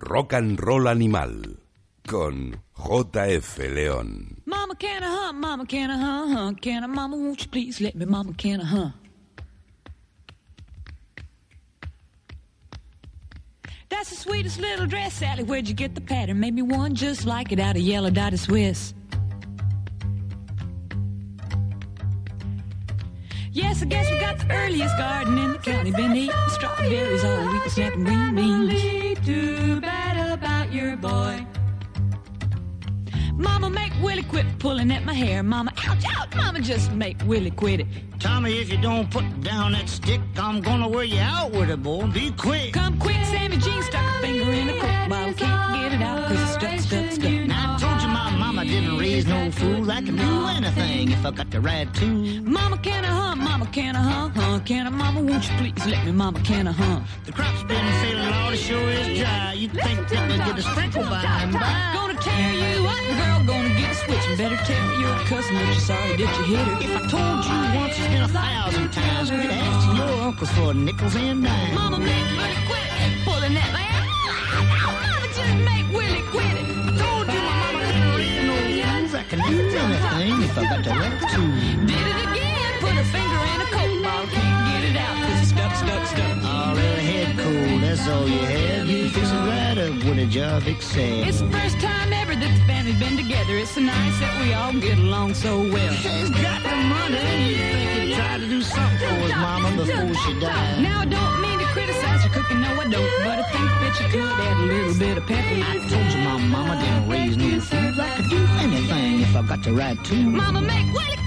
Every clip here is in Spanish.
Rock and Roll Animal con JF León. Mama, can I hunt? Mama, can I hunt? Huh? Can I, Mama, won't you please let me? Mama, can I hunt? That's the sweetest little dress, Sally. Where'd you get the pattern? Made me one just like it out of yellow dotted Swiss. Yes, I guess we got the earliest garden in the county. Been eating strawberries all week, snapping green beans. Too bad about your boy. Mama, make Willie quit pulling at my hair. Mama, ouch, ouch. Mama, just make Willie quit it. Tommy, if you don't put down that stick, I'm gonna wear you out with it, boy. Be quick. Come quick, Sammy Jean stuck a finger in a coke bottle. Can't get it out 'cause it's stuck, stuck, stuck. Now, I told you my mama didn't raise no fool. I can do anything if I got the right tune. Mama, can I hunt? Mama, can I hunt? Huh? Can I, Mama, won't you please let me? Mama, can I hunt? The crop's been failing, Lord, it sure is dry. You'd think that we'd get a sprinkle by and by. Gonna tear you up, girl, gonna a. And better tell your cousin that you're sorry that you hit her. If I told you once, it's been a thousand times. Quit asking your uncles for nickels and dimes. Mama, make Willie quit pulling at my hair. Mama, just make Willie quit it. told you my mama couldn't raise no fools. I can do anything if I got the right tune. Did it again, put a finger in a coke bottle. Can't get it out 'cause it's stuck, stuck, stuck. All in a head cold, that's all you have. You fix it right up with a job excel. It's the first time ever that the family's been together. It's so nice that we all get along so well. She's got the money. You think you'd try to do something for his mama before she died. Now I don't mean to criticize your cooking, no I don't, but I think that you could add a little bit of pepper. I told you my mama didn't raise no fools. I could do anything if I got the right tune. Mama, make Willie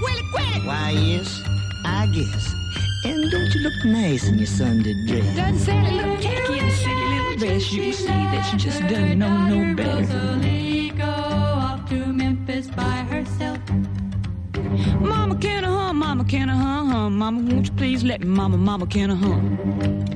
just make quit! Why, yes, I guess. And don't you look nice in your Sunday dress? Doesn't Sally look tacky in a silly little dress? You can see that she just doesn't know no better. Rosalie go off to Memphis by herself. Mama, can I hum? Mama, can I hunt? hum? Mama, won't you please let me? Mama, Mama, can I hum?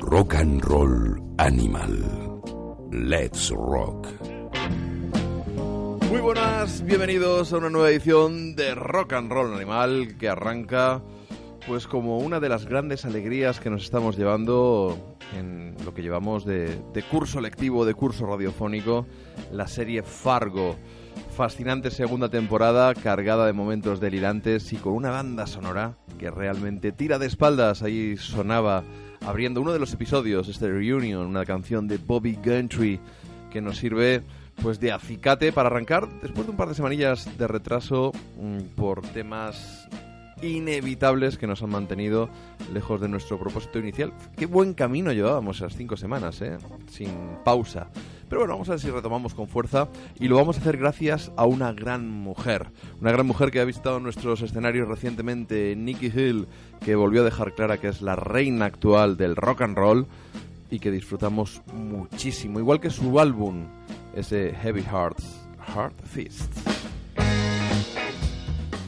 Rock and Roll Animal. Let's Rock. Muy buenas, bienvenidos a una nueva edición de Rock and Roll Animal que arranca pues como una de las grandes alegrías que nos estamos llevando en lo que llevamos de, curso lectivo, de curso radiofónico, la serie Fargo. Fascinante segunda temporada, cargada de momentos delirantes y con una banda sonora que realmente tira de espaldas. Ahí sonaba abriendo uno de los episodios, este Reunion, una canción de Bobby Gentry que nos sirve pues de acicate para arrancar después de un par de semanillas de retraso mm, por temas inevitables que nos han mantenido lejos de nuestro propósito inicial. Qué buen camino llevábamos esas cinco semanas, ¿eh? sin pausa. Pero bueno, vamos a ver si retomamos con fuerza y lo vamos a hacer gracias a una gran mujer. Una gran mujer que ha visitado nuestros escenarios recientemente, Nikki Hill, que volvió a dejar clara que es la reina actual del rock and roll y que disfrutamos muchísimo, igual que su álbum, ese Heavy Hearts, Heart Fist.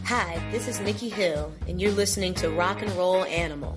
Hi, this is Nikki Hill, and you're listening to Rock and Roll Animal.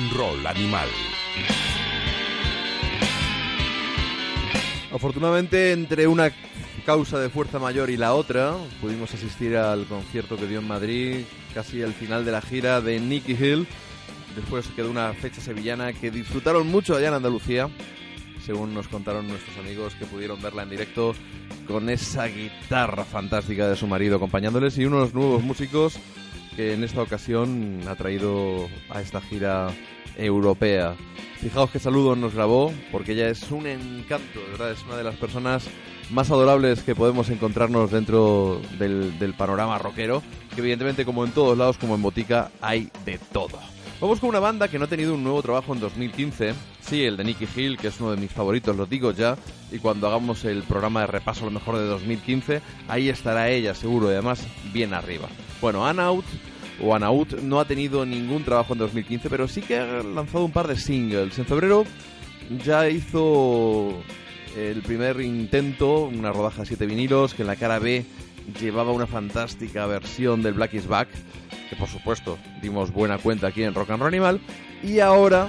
And animal. Afortunadamente, entre una causa de fuerza mayor y la otra, pudimos asistir al concierto que dio en Madrid, casi al final de la gira de Nicky Hill. Después quedó una fecha sevillana que disfrutaron mucho allá en Andalucía, según nos contaron nuestros amigos que pudieron verla en directo con esa guitarra fantástica de su marido acompañándoles y unos nuevos músicos que en esta ocasión ha traído a esta gira europea. Fijaos qué saludos nos grabó, porque ella es un encanto, de verdad, es una de las personas más adorables que podemos encontrarnos dentro del, del panorama rockero, que evidentemente como en todos lados, como en Botica, hay de todo. Vamos con una banda que no ha tenido un nuevo trabajo en 2015. Sí, el de Nicky Hill, que es uno de mis favoritos, lo digo ya. Y cuando hagamos el programa de repaso a lo mejor de 2015, ahí estará ella seguro y además bien arriba. Bueno, Anaut o Anaut no ha tenido ningún trabajo en 2015, pero sí que ha lanzado un par de singles. En febrero ya hizo el primer intento, una rodaja de siete vinilos, que en la cara B llevaba una fantástica versión del Black is Back, que por supuesto dimos buena cuenta aquí en Rock and Roll Animal, y ahora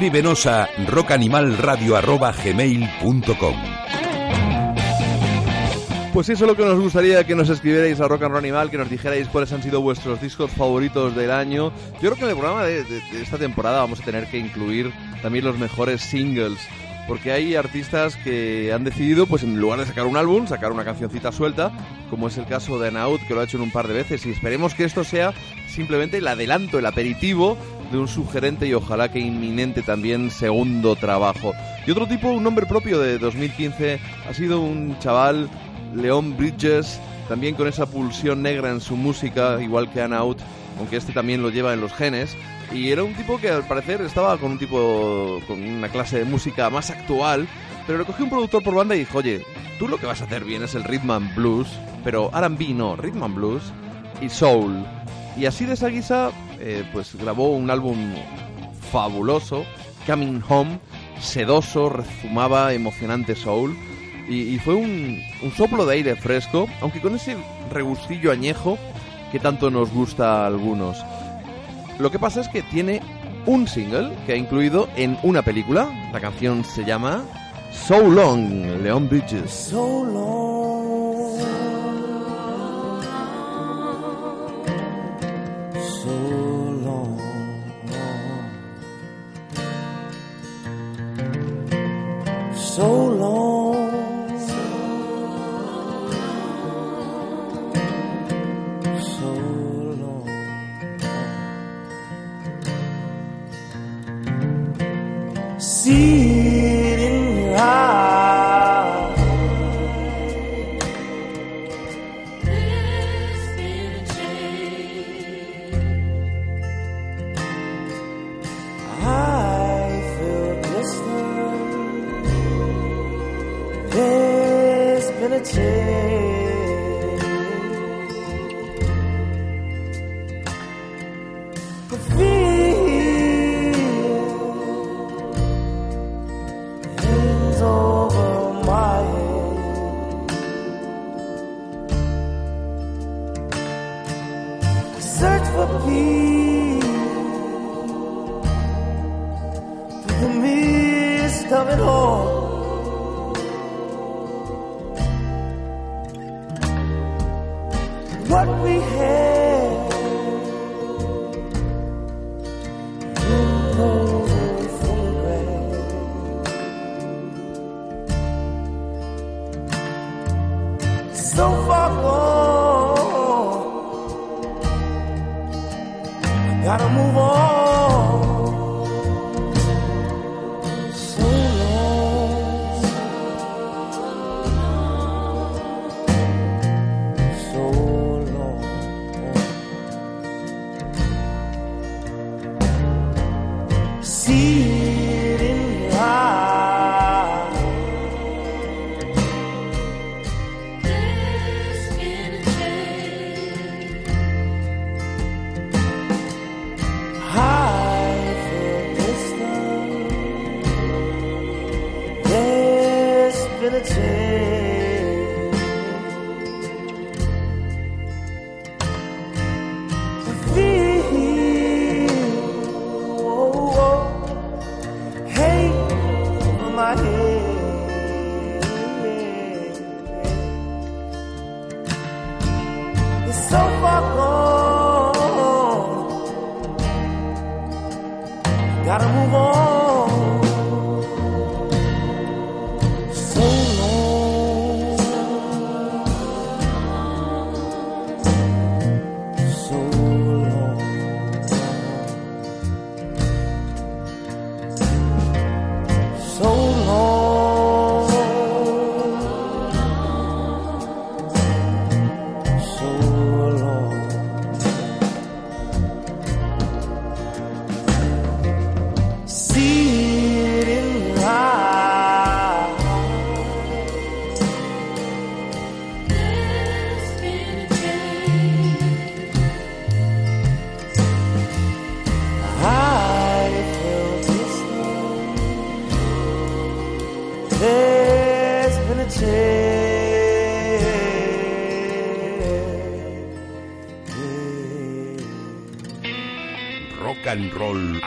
Escríbenos a rockanimalradio.gmail.com Pues eso es lo que nos gustaría que nos escribierais a Rock and Roll Animal, que nos dijerais cuáles han sido vuestros discos favoritos del año. Yo creo que en el programa de, de- de esta temporada vamos a tener que incluir también los mejores singles, porque hay artistas que han decidido, pues en lugar de sacar un álbum, sacar una cancioncita suelta, como es el caso de Anaut, que lo ha hecho en un par de veces, y esperemos que esto sea simplemente el adelanto, el aperitivo de un sugerente y ojalá que inminente también segundo trabajo. Y otro tipo, un nombre propio de 2015, ha sido un chaval Leon Bridges, también con esa pulsión negra en su música, igual que Anna Out, aunque este también lo lleva en los genes. Y era un tipo que al parecer estaba con un tipo, con una clase de música más actual, pero le cogió un productor por banda y dijo, oye, tú lo que vas a hacer bien es el rhythm and blues, pero R&B no, rhythm and blues y soul. Y así de esa guisa, eh, pues grabó un álbum fabuloso, Coming Home, sedoso, rezumaba emocionante soul. Y, fue un, un soplo de aire fresco, aunque con ese regustillo añejo que tanto nos gusta a algunos. Lo que pasa es que tiene un single que ha incluido en una película. La canción se llama So Long, Leon Bridges. So long, so long, so long. See it in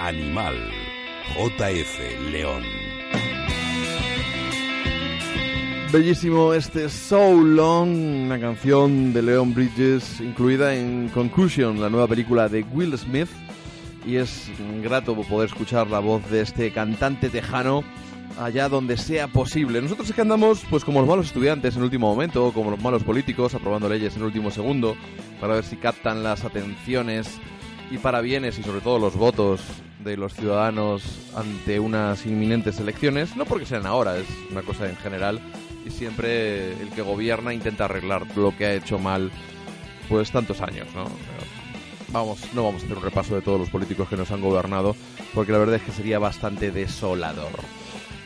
Animal. JF León. Bellísimo este So Long, una canción de Leon Bridges incluida en Conclusion, la nueva película de Will Smith. Y es grato poder escuchar la voz de este cantante tejano allá donde sea posible. Nosotros es que andamos pues como los malos estudiantes en el último momento, como los malos políticos aprobando leyes en el último segundo, para ver si captan las atenciones y parabienes y sobre todo los votos de los ciudadanos ante unas inminentes elecciones, no porque sean ahora, es una cosa en general, y siempre el que gobierna intenta arreglar lo que ha hecho mal pues tantos años, ¿no? Vamos, no vamos a hacer un repaso de todos los políticos que nos han gobernado, porque la verdad es que sería bastante desolador.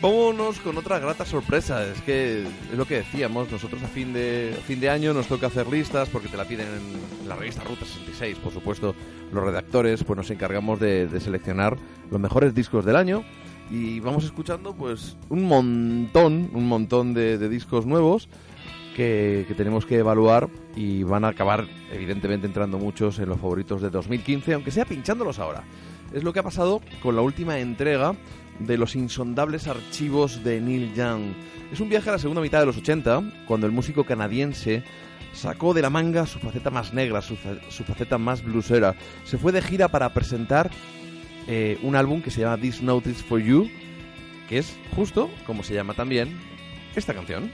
Vámonos con otra grata sorpresa. Es que es lo que decíamos, nosotros a fin de, fin de año nos toca hacer listas porque te la piden en la revista Ruta 66, por supuesto, los redactores, pues nos encargamos de, seleccionar los mejores discos del año y vamos escuchando pues un montón, un montón de discos nuevos que, que tenemos que evaluar y van a acabar evidentemente entrando muchos en los favoritos de 2015, aunque sea pinchándolos ahora. Es lo que ha pasado con la última entrega de los insondables archivos de Neil Young. Es un viaje a la segunda mitad de los 80, cuando el músico canadiense sacó de la manga su faceta más negra, su, su faceta más bluesera. Se fue de gira para presentar eh, un álbum que se llama This Notice for You, que es justo como se llama también esta canción.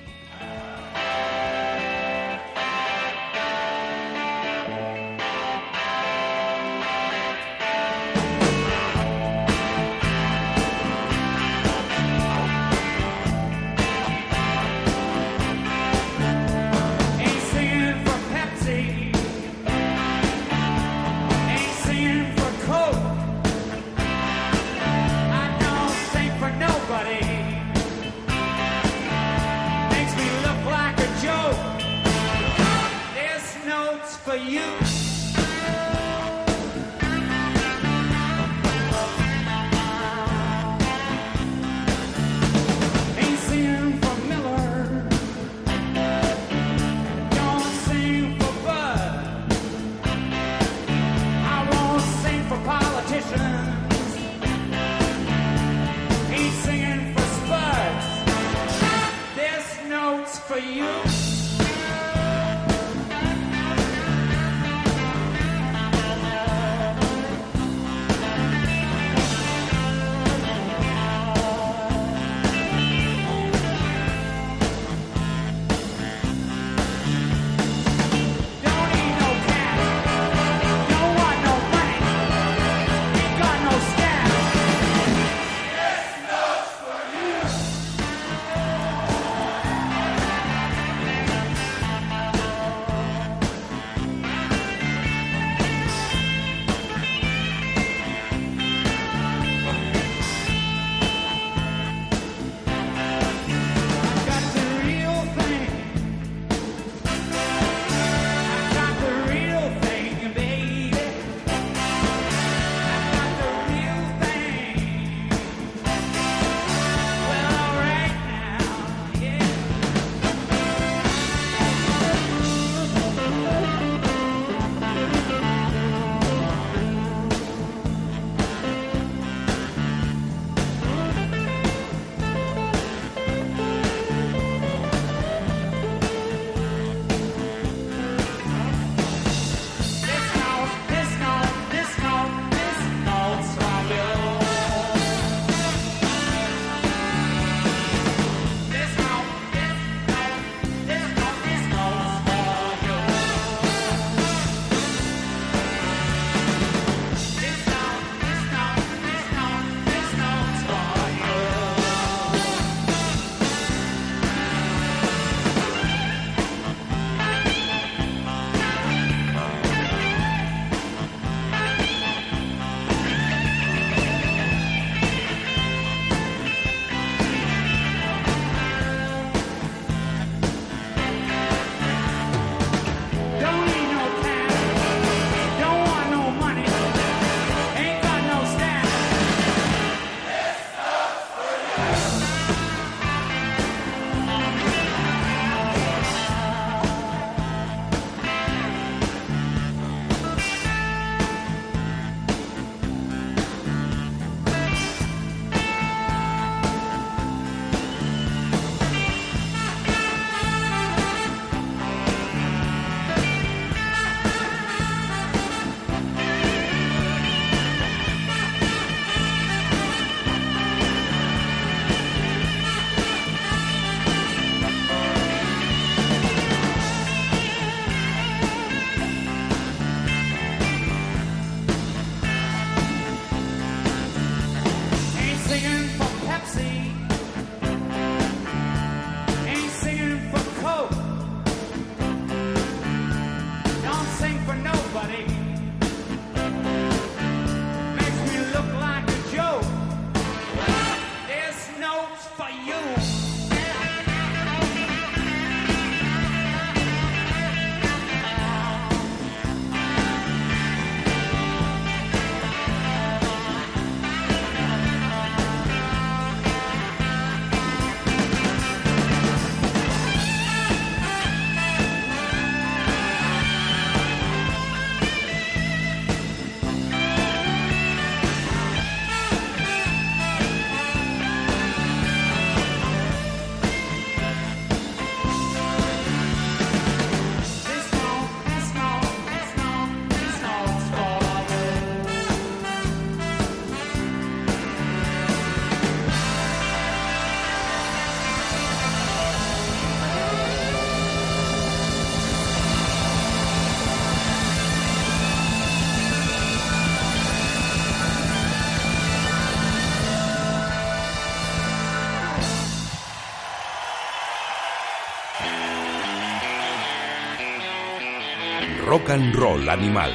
Roll animal.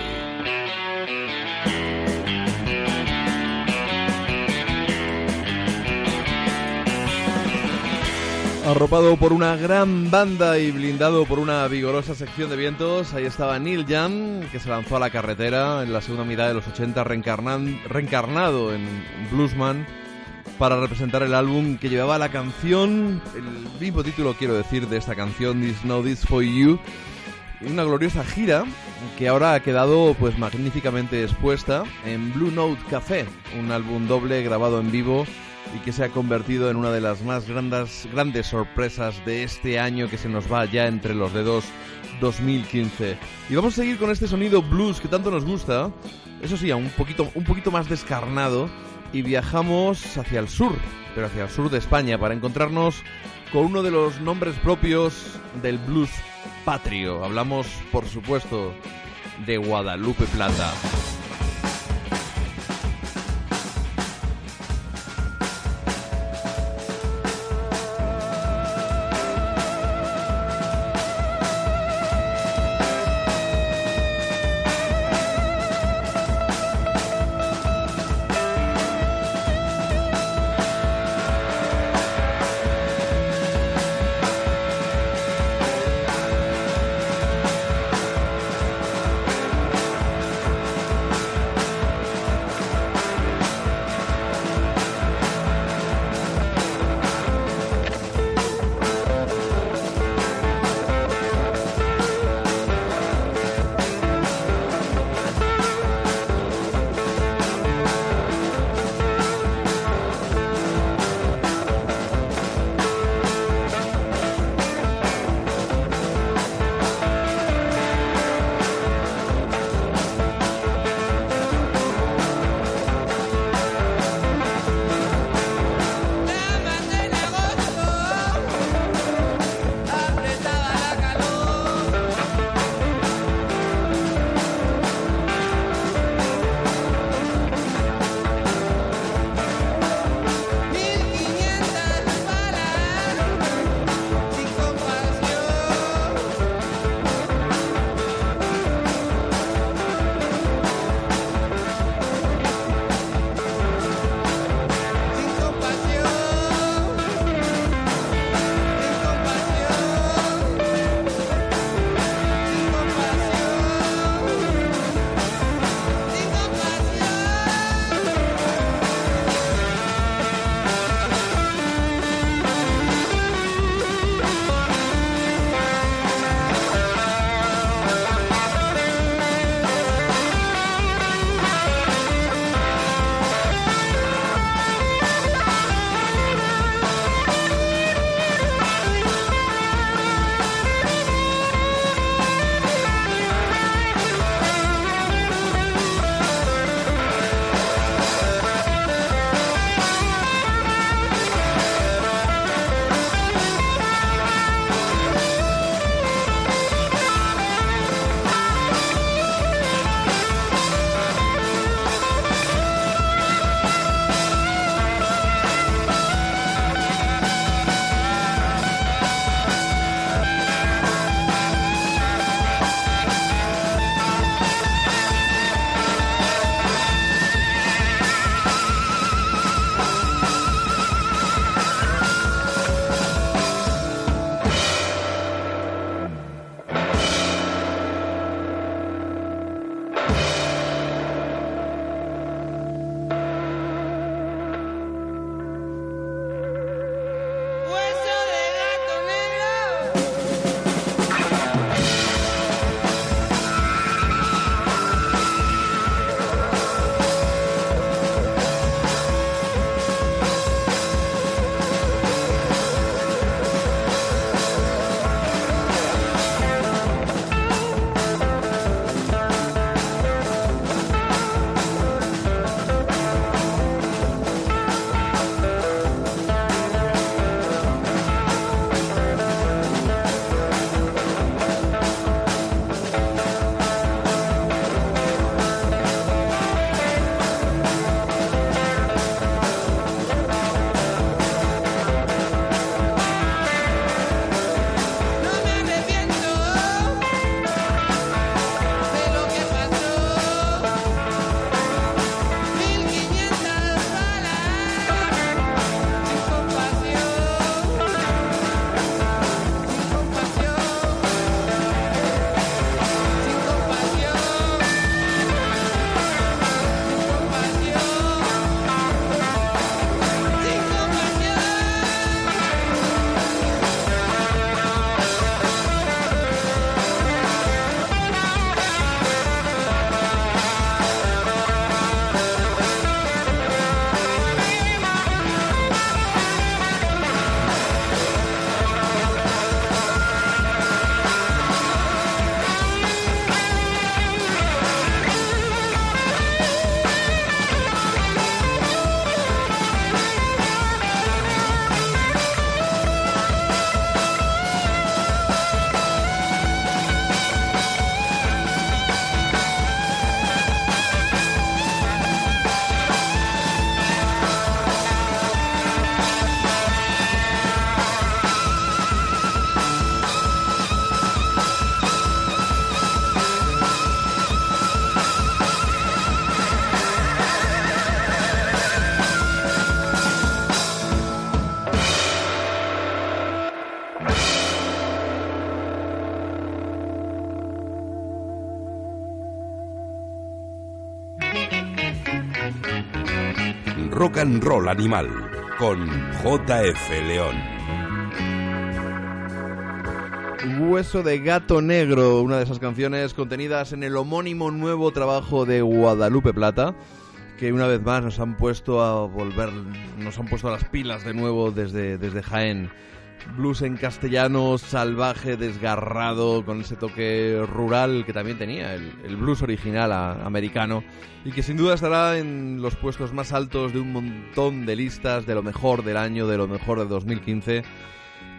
Arropado por una gran banda y blindado por una vigorosa sección de vientos, ahí estaba Neil Young, que se lanzó a la carretera en la segunda mitad de los 80, reencarnan- reencarnado en Bluesman, para representar el álbum que llevaba la canción, el mismo título quiero decir de esta canción, This Know This For You, una gloriosa gira que ahora ha quedado pues magníficamente expuesta en Blue Note Café, un álbum doble grabado en vivo y que se ha convertido en una de las más grandes, grandes sorpresas de este año que se nos va ya entre los dedos 2015. Y vamos a seguir con este sonido blues que tanto nos gusta, eso sí, un poquito, un poquito más descarnado, y viajamos hacia el sur, pero hacia el sur de España, para encontrarnos con uno de los nombres propios del blues patrio. Hablamos, por supuesto, de Guadalupe Plata. And roll animal con JF León. Hueso de Gato Negro, una de esas canciones contenidas en el homónimo nuevo trabajo de Guadalupe Plata, que una vez más nos han puesto a volver, nos han puesto a las pilas de nuevo desde, desde Jaén. Blues en castellano, salvaje, desgarrado, con ese toque rural que también tenía el, blues original americano y que sin duda estará en los puestos más altos de un montón de listas de lo mejor del año, de lo mejor de 2015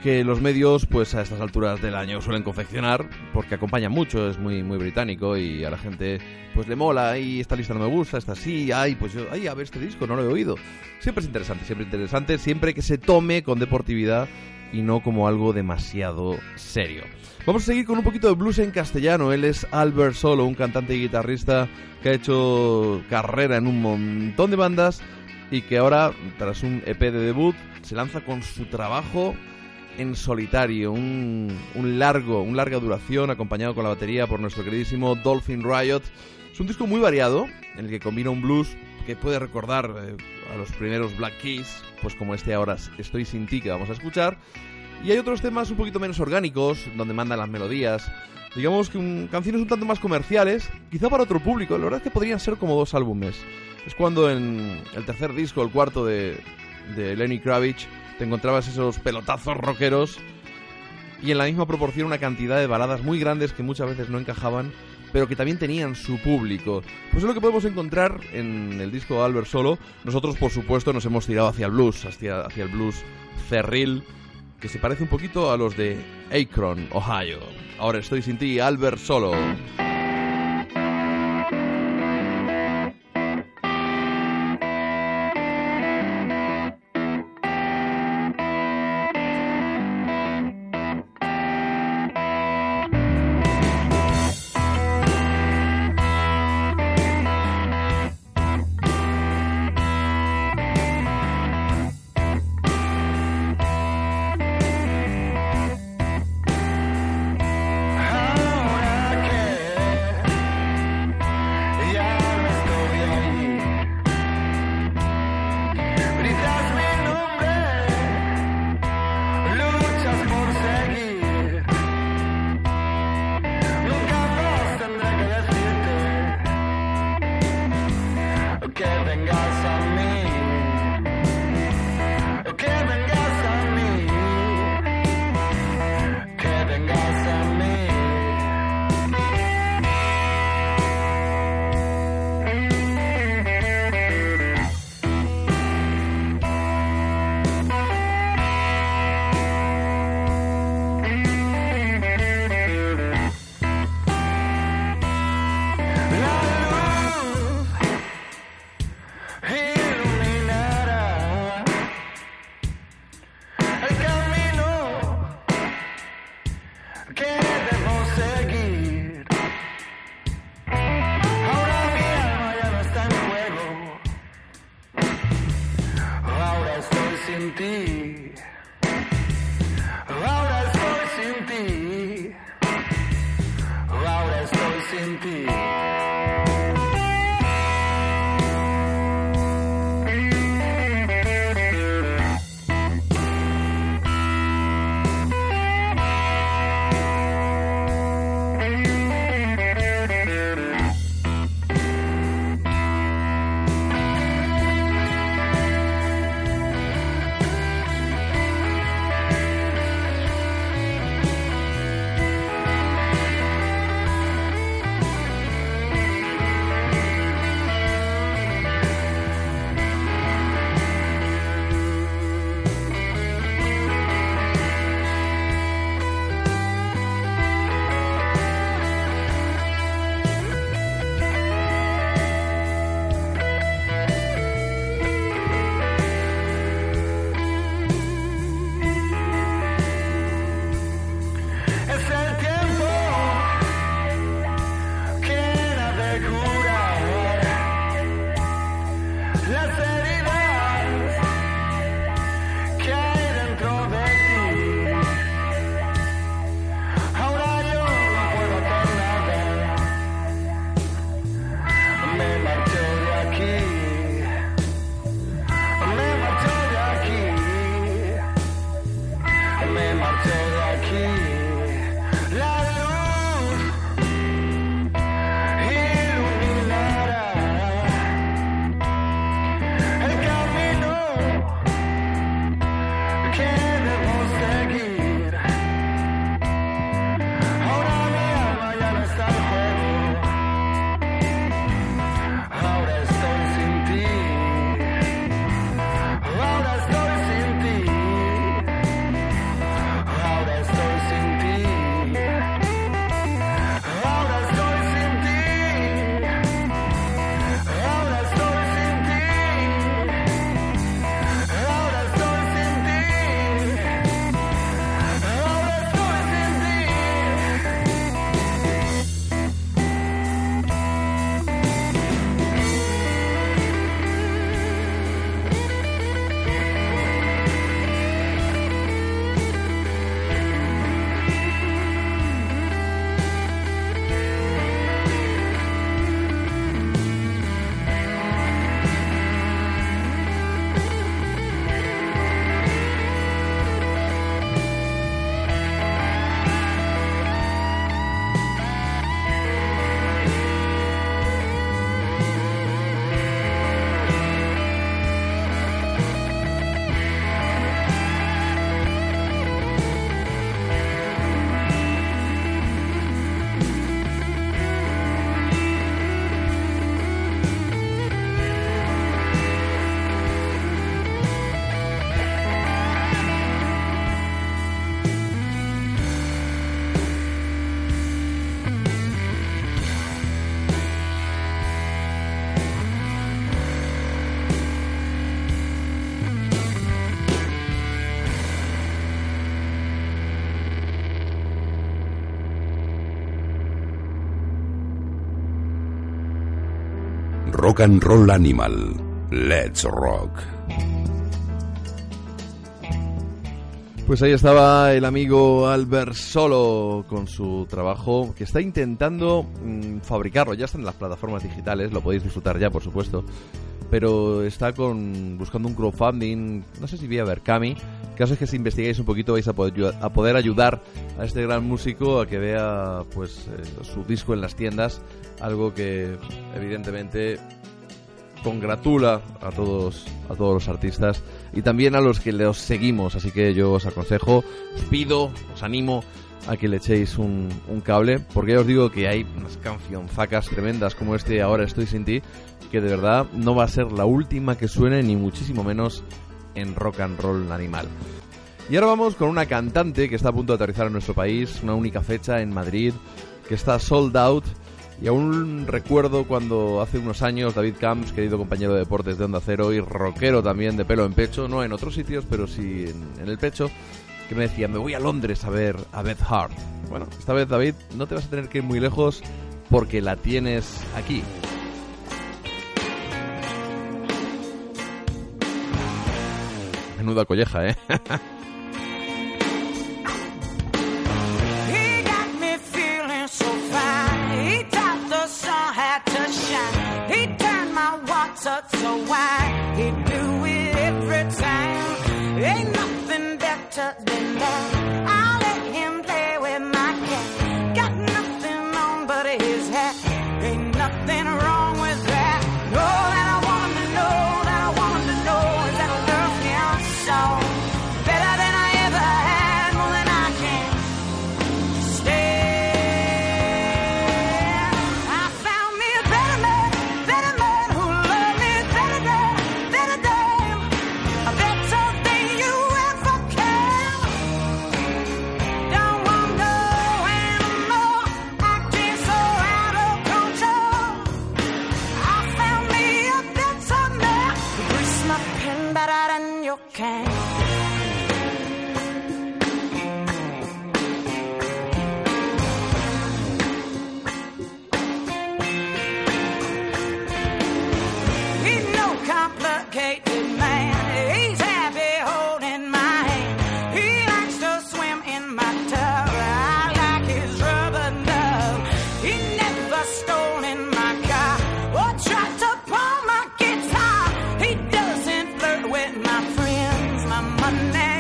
que los medios, pues a estas alturas del año suelen confeccionar, porque acompaña mucho, es muy, muy británico y a la gente pues le mola, y esta lista no me gusta, esta sí, ay, pues yo, ay, a ver este disco, no lo he oído. Siempre es interesante, siempre interesante, siempre que se tome con deportividad y no como algo demasiado serio. Vamos a seguir con un poquito de blues en castellano. Él es Albert Solo, un cantante y guitarrista que ha hecho carrera en un montón de bandas y que ahora, tras un EP de debut, se lanza con su trabajo en solitario, un, un largo, un larga duración, acompañado con la batería por nuestro queridísimo Dolphin Riot. Es un disco muy variado, en el que combina un blues que puede recordar eh, a los primeros Black Keys, pues como este ahora Estoy sin ti que vamos a escuchar. Y hay otros temas un poquito menos orgánicos, donde mandan las melodías. Digamos que canciones un tanto más comerciales, quizá para otro público. La verdad es que podrían ser como dos álbumes. Es cuando en el tercer disco, el cuarto de, de Lenny Kravitz, te encontrabas esos pelotazos rockeros y en la misma proporción una cantidad de baladas muy grandes que muchas veces no encajaban, pero que también tenían su público. Pues es lo que podemos encontrar en el disco de Albert Solo. Nosotros, por supuesto, nos hemos tirado hacia el blues, hacia, hacia el blues cerril, que se parece un poquito a los de Akron, Ohio. Ahora estoy sin ti, Albert Solo. Rock and Roll Animal. Let's Rock. Pues ahí estaba el amigo Albert Solo con su trabajo que está intentando mm, fabricarlo. Ya está en las plataformas digitales, lo podéis disfrutar ya, por supuesto. Pero está con buscando un crowdfunding, no sé si vía Berkami. Caso es que si investigáis un poquito vais a poder ayudar a este gran músico a que vea pues eh, su disco en las tiendas, algo que evidentemente congratula a todos a todos los artistas y también a los que los seguimos. Así que yo os aconsejo os pido os animo a que le echéis un, cable porque ya os digo que hay unas cancionzacas tremendas como este ahora estoy sin ti que de verdad no va a ser la última que suene ni muchísimo menos en rock and roll animal y ahora vamos con una cantante que está a punto de aterrizar en nuestro país una única fecha en Madrid que está sold out y aún recuerdo cuando hace unos años David Camps, querido compañero de deportes de Onda Cero y rockero también de pelo en pecho, no en otros sitios, pero sí en, en el pecho, que me decía, me voy a Londres a ver a Beth Hart. Bueno, esta vez David, no te vas a tener que ir muy lejos porque la tienes aquí. Menuda colleja, ¿eh? water to wine. He do it every time. Ain't nothing better my friends. My money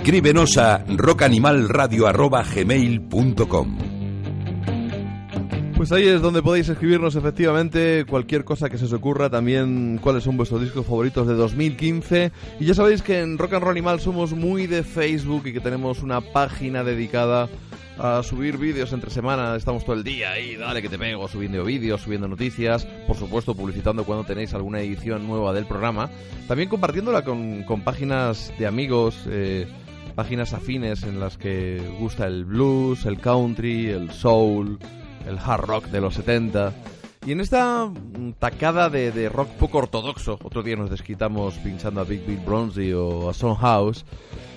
Escríbenos a rockanimalradio.gmail.com Pues ahí es donde podéis escribirnos efectivamente cualquier cosa que se os ocurra, también cuáles son vuestros discos favoritos de 2015. Y ya sabéis que en Rock and Roll Animal somos muy de Facebook y que tenemos una página dedicada a subir vídeos entre semana. Estamos todo el día ahí, dale que te pego, subiendo vídeos, subiendo noticias, por supuesto publicitando cuando tenéis alguna edición nueva del programa. También compartiéndola con, con páginas de amigos. eh, páginas afines en las que gusta el blues, el country, el soul, el hard rock de los 70. Y en esta mm, tacada de, de rock poco ortodoxo, otro día nos desquitamos pinchando a Big Bill Bronzy o a Son House,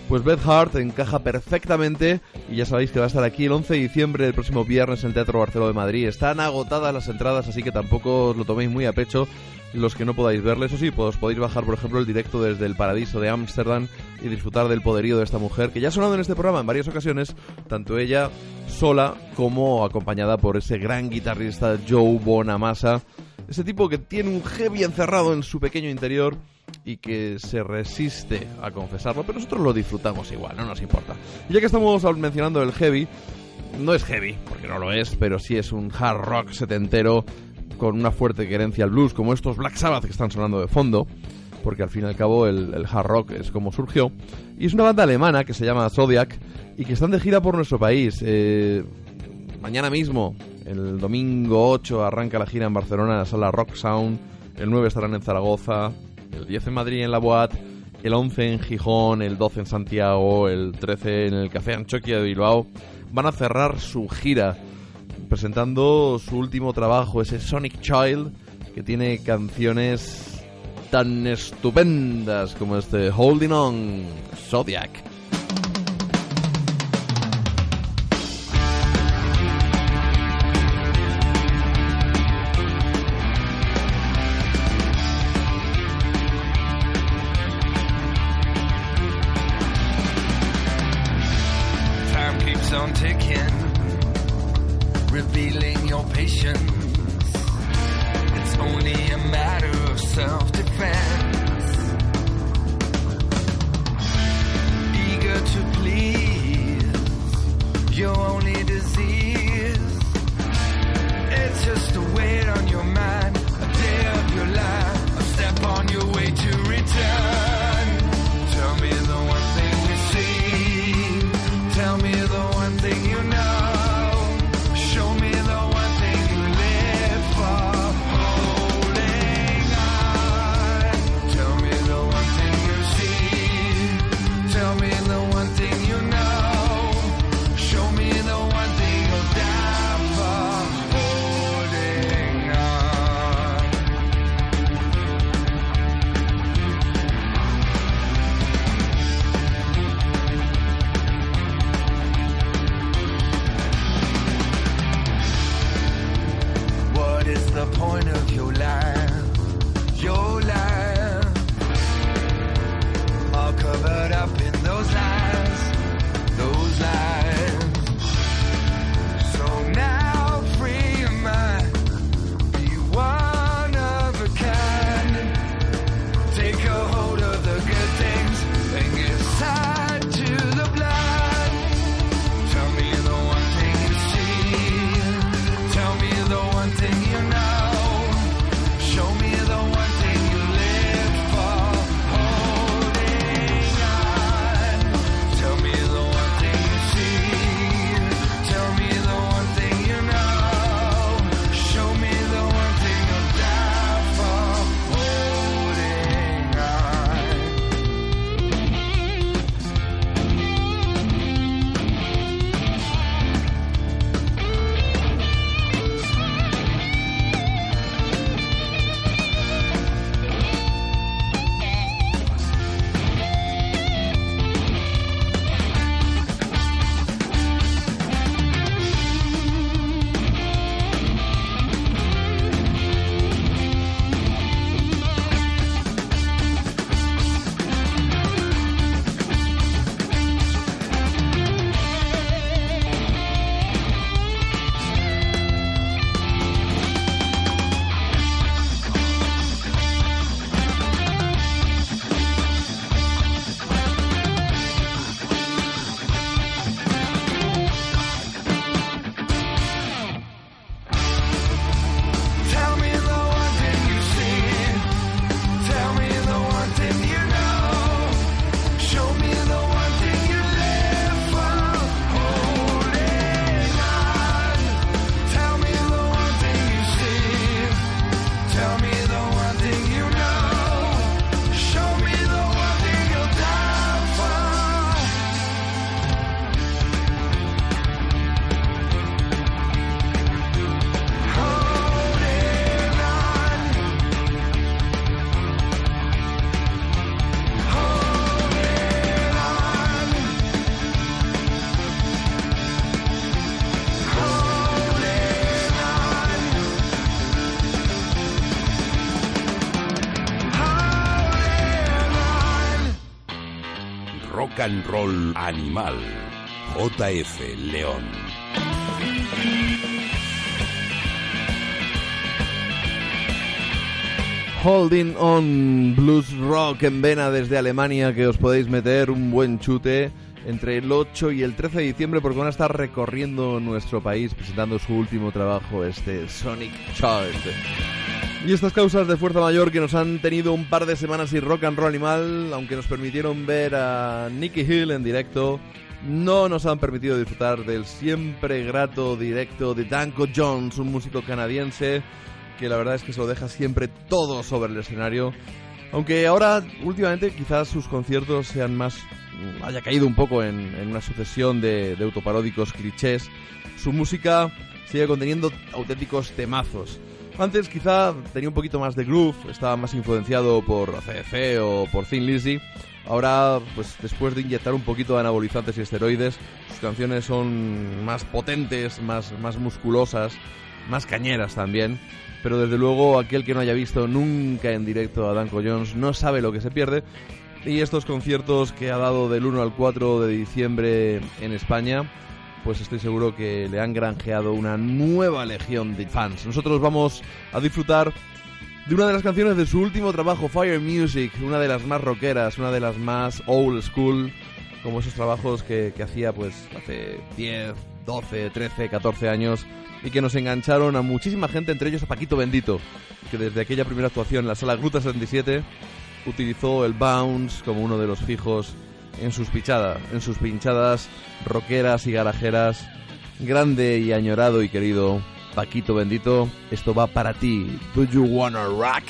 pues Beth Hart encaja perfectamente y ya sabéis que va a estar aquí el 11 de diciembre, el próximo viernes, en el Teatro Barceló de Madrid. Están agotadas las entradas, así que tampoco os lo toméis muy a pecho los que no podáis verle. Eso sí, pues podéis bajar, por ejemplo, el directo desde el paraíso de Ámsterdam y disfrutar del poderío de esta mujer, que ya ha sonado en este programa en varias ocasiones, tanto ella sola como acompañada por ese gran guitarrista Joe Bonamassa. Ese tipo que tiene un heavy encerrado en su pequeño interior y que se resiste a confesarlo, pero nosotros lo disfrutamos igual, no nos importa. Y ya que estamos mencionando el heavy, no es heavy, porque no lo es, pero sí es un hard rock setentero con una fuerte querencia al blues, como estos Black Sabbath que están sonando de fondo, porque al fin y al cabo el, hard rock es como surgió. Y es una banda alemana que se llama Zodiac y que están de gira por nuestro país. Eh, mañana mismo, el domingo 8, arranca la gira en Barcelona, en la sala Rock Sound. El 9 estarán en Zaragoza, el 10 en Madrid en la Boat, el 11 en Gijón, el 12 en Santiago, el 13 en el Café Anchoquia de Bilbao. Van a cerrar su gira presentando su último trabajo, ese Sonic Child, que tiene canciones tan estupendas como este Holding On, Zodiac. myself animal. JF León. Holding on blues rock en vena desde Alemania que os podéis meter un buen chute entre el 8 y el 13 de diciembre porque van a estar recorriendo nuestro país presentando su último trabajo, este Sonic Child. Y estas causas de fuerza mayor que nos han tenido un par de semanas y rock and roll animal, aunque nos permitieron ver a Nicky Hill en directo, no nos han permitido disfrutar del siempre grato directo de Danko Jones, un músico canadiense que la verdad es que se lo deja siempre todo sobre el escenario. Aunque ahora, últimamente, quizás sus conciertos sean más. mm, haya caído un poco en, en una sucesión de, de autoparódicos clichés. Su música sigue conteniendo auténticos temazos. Antes quizá tenía un poquito más de groove, estaba más influenciado por ACDC o por Thin Lizzy. Ahora, pues después de inyectar un poquito de anabolizantes y esteroides, sus canciones son más potentes, más, más musculosas, más cañeras también. Pero desde luego aquel que no haya visto nunca en directo a Danko Jones no sabe lo que se pierde. Y estos conciertos que ha dado del 1 al 4 de diciembre en España, pues estoy seguro que le han granjeado una nueva legión de fans. Nosotros vamos a disfrutar de una de las canciones de su último trabajo, Fire Music, una de las más rockeras, una de las más old school, como esos trabajos que, que hacía pues hace 10, 12, 13, 14 años y que nos engancharon a muchísima gente, entre ellos a Paquito Bendito, que desde aquella primera actuación en la sala Gruta 77 utilizó el bounce como uno de los fijos en sus pichadas, en sus pinchadas rockeras y garajeras. Grande y añorado y querido Paquito Bendito, esto va para ti. Do you wanna rock?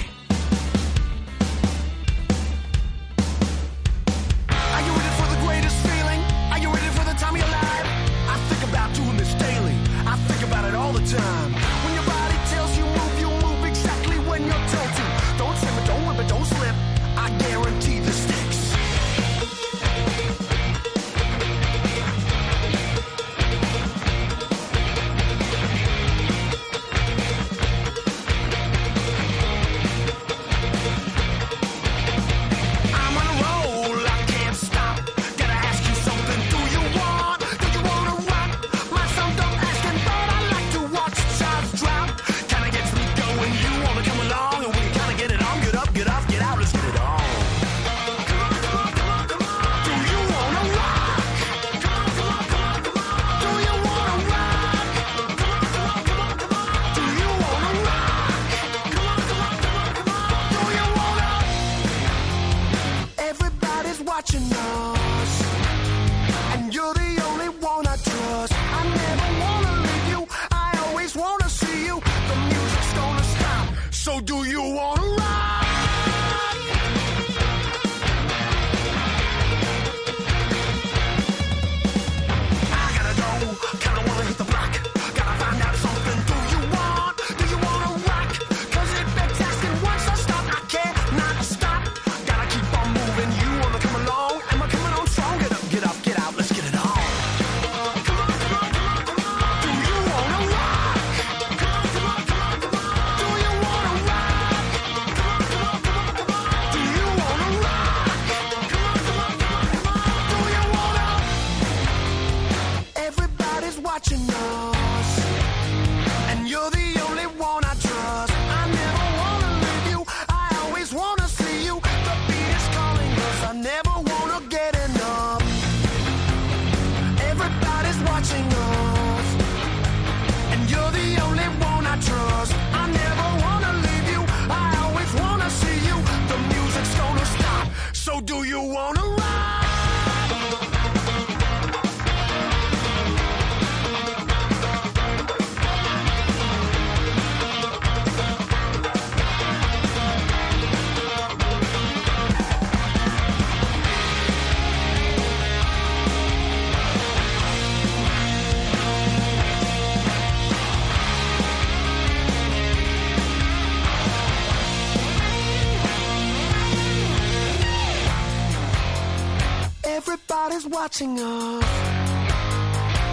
Watching us,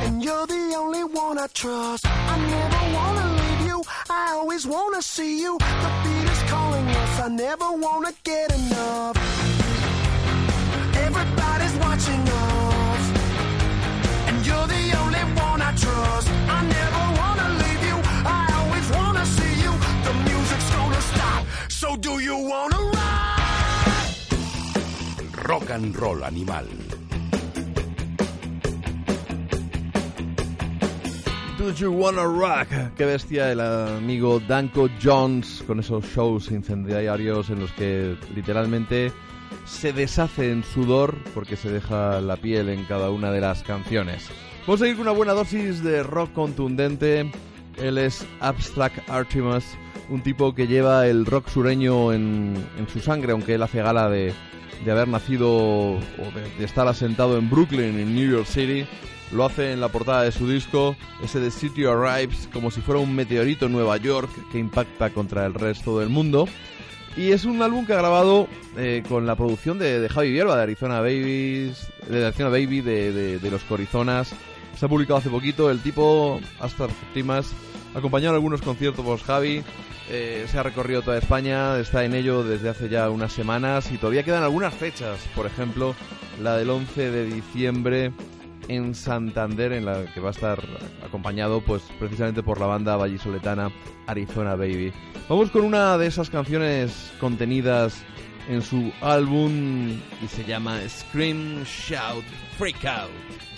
and you're the only one I trust. I never wanna leave you, I always wanna see you. The beat is calling us, I never wanna get enough. Everybody's watching off. And you're the only one I trust. I never wanna leave you. I always wanna see you. The music's gonna stop. So do you wanna ride? Rock and roll animal. Do You Wanna Rock? Qué bestia el amigo Danko Jones con esos shows incendiarios en los que literalmente se deshace en sudor porque se deja la piel en cada una de las canciones. Vamos a ir con una buena dosis de rock contundente. Él es Abstract Artemis, un tipo que lleva el rock sureño en, en su sangre, aunque él hace gala de, de haber nacido o de, de estar asentado en Brooklyn, en New York City. Lo hace en la portada de su disco, ese de City Arrives, como si fuera un meteorito en Nueva York que impacta contra el resto del mundo. Y es un álbum que ha grabado eh, con la producción de, de Javi Bierba, de Arizona Babies, de Arizona Baby, de, de- de los Corizonas. Se ha publicado hace poquito. El tipo, hasta Timas, acompañado en algunos conciertos por Javi. eh, se ha recorrido toda España, está en ello desde hace ya unas semanas y todavía quedan algunas fechas. Por ejemplo, la del 11 de diciembre en Santander, en la que va a estar acompañado pues precisamente por la banda vallisoletana Arizona Baby. Vamos con una de esas canciones contenidas en su álbum y se llama Scream, Shout, Freak Out.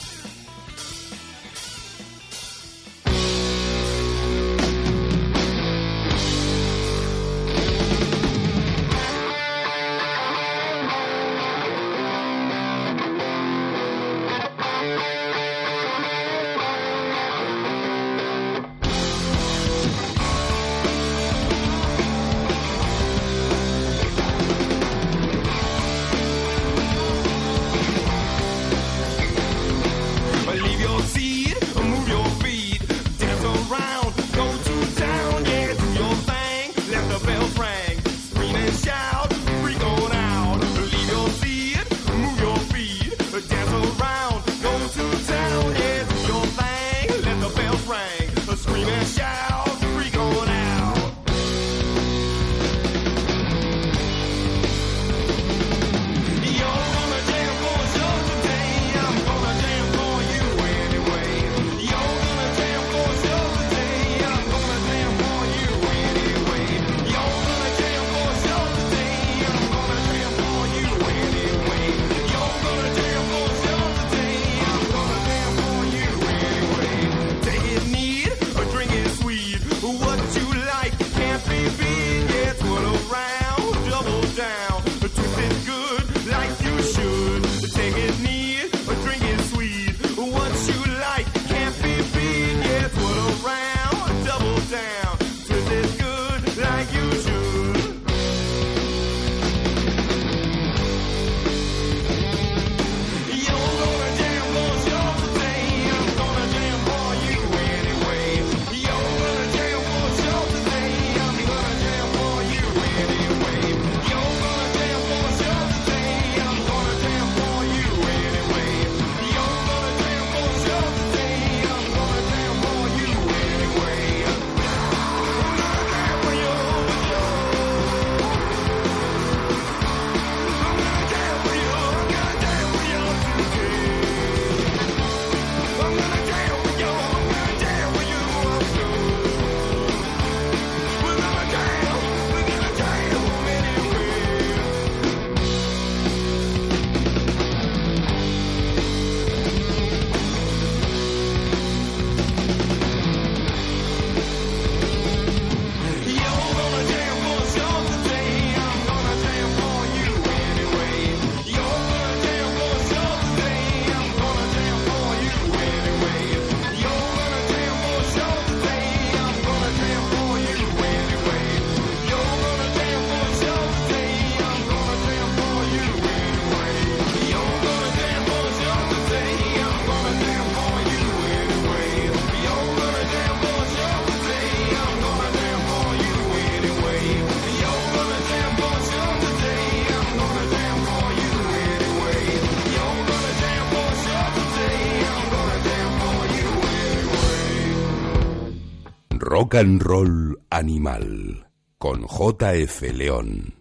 Rock and roll animal. Con JF León.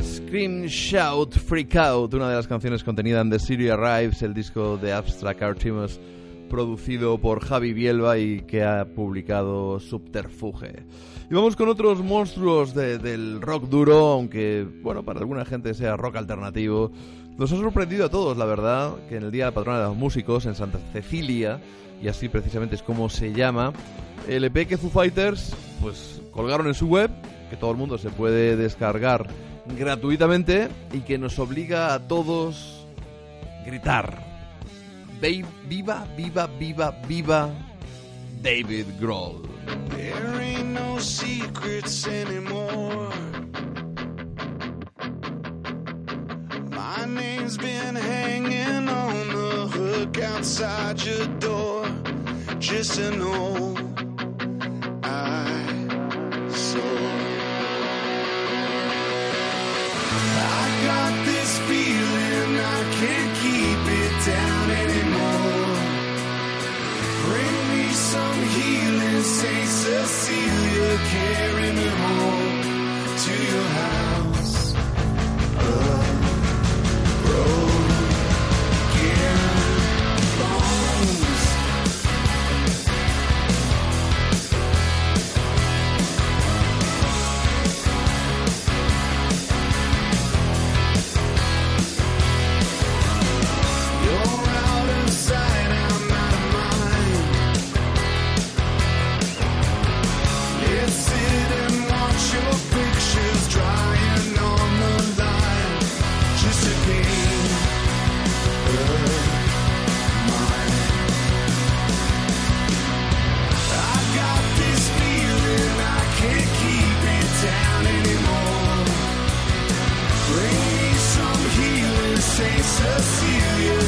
Scream, Shout, Freak Out, una de las canciones contenida en The City Arrives, el disco de Abstract Artemis, producido por Javi Bielba y que ha publicado Subterfuge. Y vamos con otros monstruos de- del rock duro, aunque, bueno, para alguna gente sea rock alternativo. Nos ha sorprendido a todos, la verdad, que en el Día de la Patrona de los Músicos, en Santa Cecilia, y así precisamente es como se llama, el EP que Foo Fighters, pues colgaron en su web, que todo el mundo se puede descargar gratuitamente y que nos obliga a todos gritar. Viva, viva, viva, viva David Grohl. There ain't no anymore. My name's been hanging on the hook outside your door. Just to know I saw. I got this feeling I can't keep it down anymore. Bring me some healing, Saint Cecilia, carry me home to your house.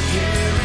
Cecilia,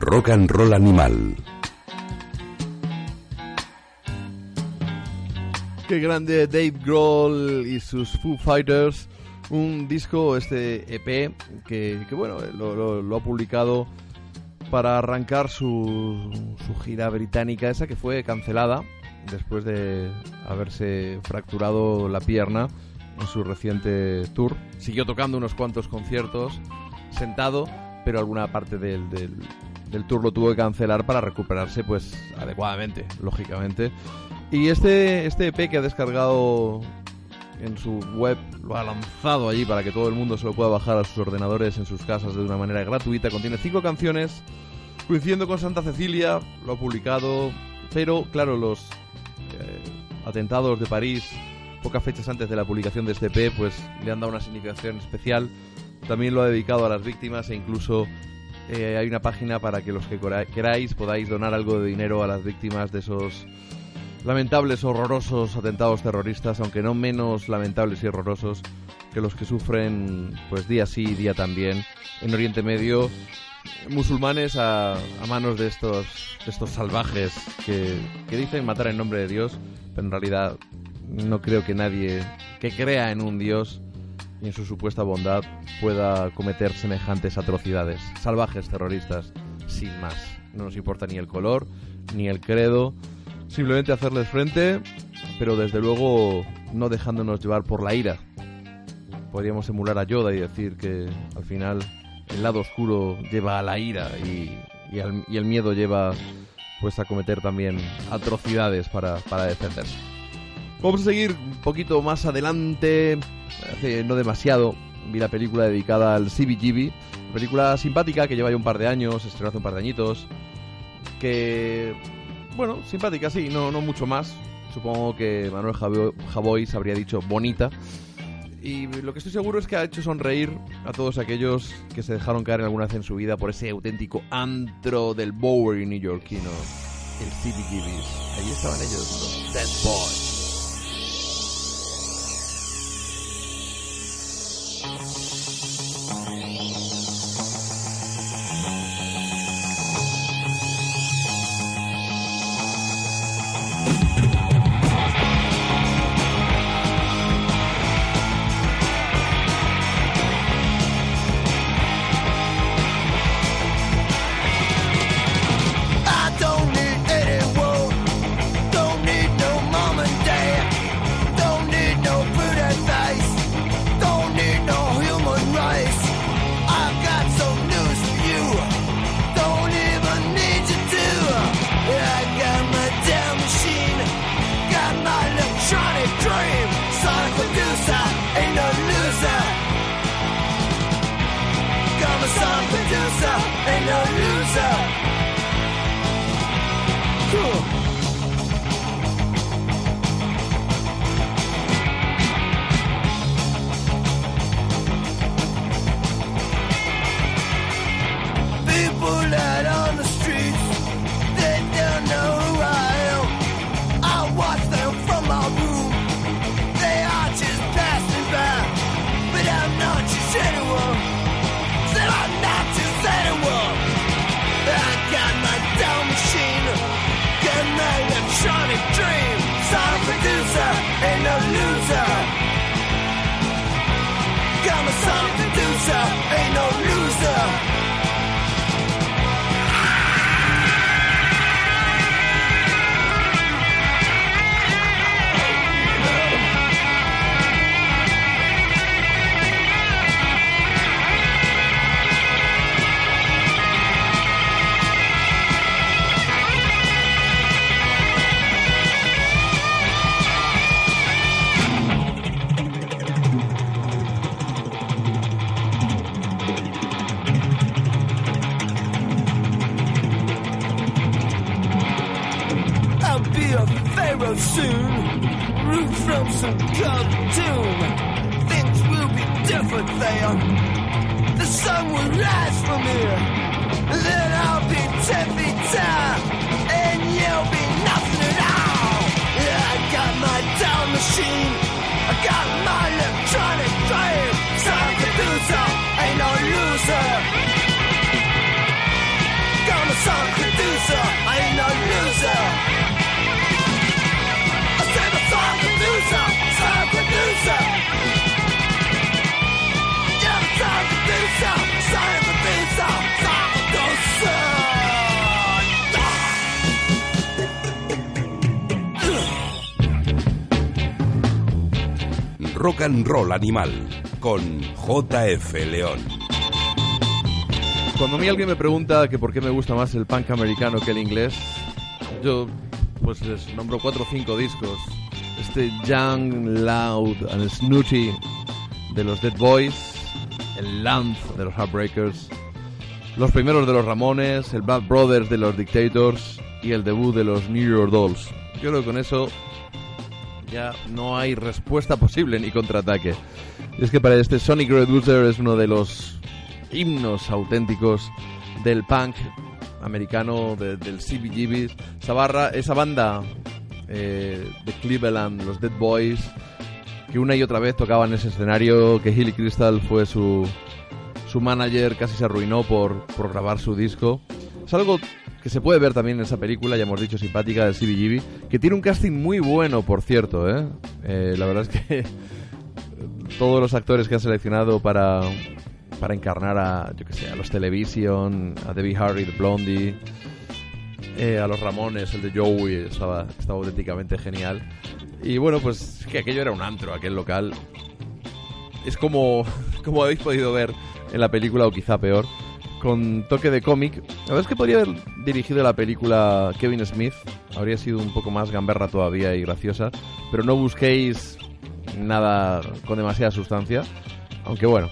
Rock and Roll Animal. Qué grande Dave Grohl y sus Foo Fighters. Un disco, este EP, que, bueno, lo, ha publicado para arrancar su, su gira británica, esa que fue cancelada después de haberse fracturado la pierna en su reciente tour. Siguió tocando unos cuantos conciertos sentado, pero alguna parte del, del tour lo tuvo que cancelar para recuperarse pues adecuadamente, lógicamente. Y este, este EP que ha descargado en su web, lo ha lanzado allí para que todo el mundo se lo pueda bajar a sus ordenadores en sus casas de una manera gratuita. Contiene cinco canciones, coincidiendo con Santa Cecilia, lo ha publicado, pero claro, los eh, atentados de París, pocas fechas antes de la publicación de este EP, pues le han dado una significación especial. También lo ha dedicado a las víctimas e incluso eh, hay una página para que los que queráis podáis donar algo de dinero a las víctimas de esos lamentables, horrorosos atentados terroristas, aunque no menos lamentables y horrorosos que los que sufren, pues día sí, día también, en Oriente Medio, musulmanes a, a manos de estos, estos salvajes que, que dicen matar en nombre de Dios, pero en realidad no creo que nadie que crea en un Dios y en su supuesta bondad pueda cometer semejantes atrocidades. Salvajes terroristas, sin más. No nos importa ni el color, ni el credo, simplemente hacerles frente, pero desde luego no dejándonos llevar por la ira. Podríamos emular a Yoda y decir que al final el lado oscuro lleva a la ira y, el miedo lleva pues a cometer también atrocidades para defenderse. Vamos a seguir un poquito más adelante, hace no demasiado, vi la película dedicada al CBGB, película simpática que lleva ya un par de años, se estrenó hace un par de añitos, que, bueno, simpática sí, no, no mucho más, supongo que Manuel Javo- Javois habría dicho bonita, y lo que estoy seguro es que ha hecho sonreír a todos aquellos que se dejaron caer alguna vez en su vida por ese auténtico antro del Bowery neoyorquino, el CBGBs. Allí estaban ellos, los Dead Boys. Root from some cartoon. Things will be different there. The sun will rise from here. Then I'll be ten feet tall, Rock and Roll Animal con JF León. Cuando a mí alguien me pregunta que por qué me gusta más el punk americano que el inglés, yo pues les nombro cuatro o cinco discos este Young, Loud and Snooty de los Dead Boys, el Lance de los Heartbreakers, los primeros de los Ramones, el Bad Brothers de los Dictators y el debut de los New York Dolls. Yo creo que con eso ya no hay respuesta posible ni contraataque. Y es que para este Sonic Reducer es uno de los himnos auténticos del punk americano, de- del CBGB. Esa, barra, esa banda eh, de Cleveland, los Dead Boys, que una y otra vez tocaban ese escenario, que Hilly Crystal fue su, su manager, casi se arruinó por, por grabar su disco. Es algo se puede ver también en esa película, ya hemos dicho, simpática del CBGB, que tiene un casting muy bueno, por cierto. ¿eh? Eh, la verdad es que todos los actores que han seleccionado para, para encarnar a, yo que sé, a los Television, a Debbie Harry de Blondie, eh, a los Ramones, el de Joey, estaba, estaba auténticamente genial. Y bueno, pues que aquello era un antro, aquel local. Es como, como habéis podido ver en la película, o quizá peor, con toque de cómic. La verdad es que podría haber dirigido la película Kevin Smith, habría sido un poco más gamberra todavía y graciosa, pero no busquéis nada con demasiada sustancia. Aunque bueno,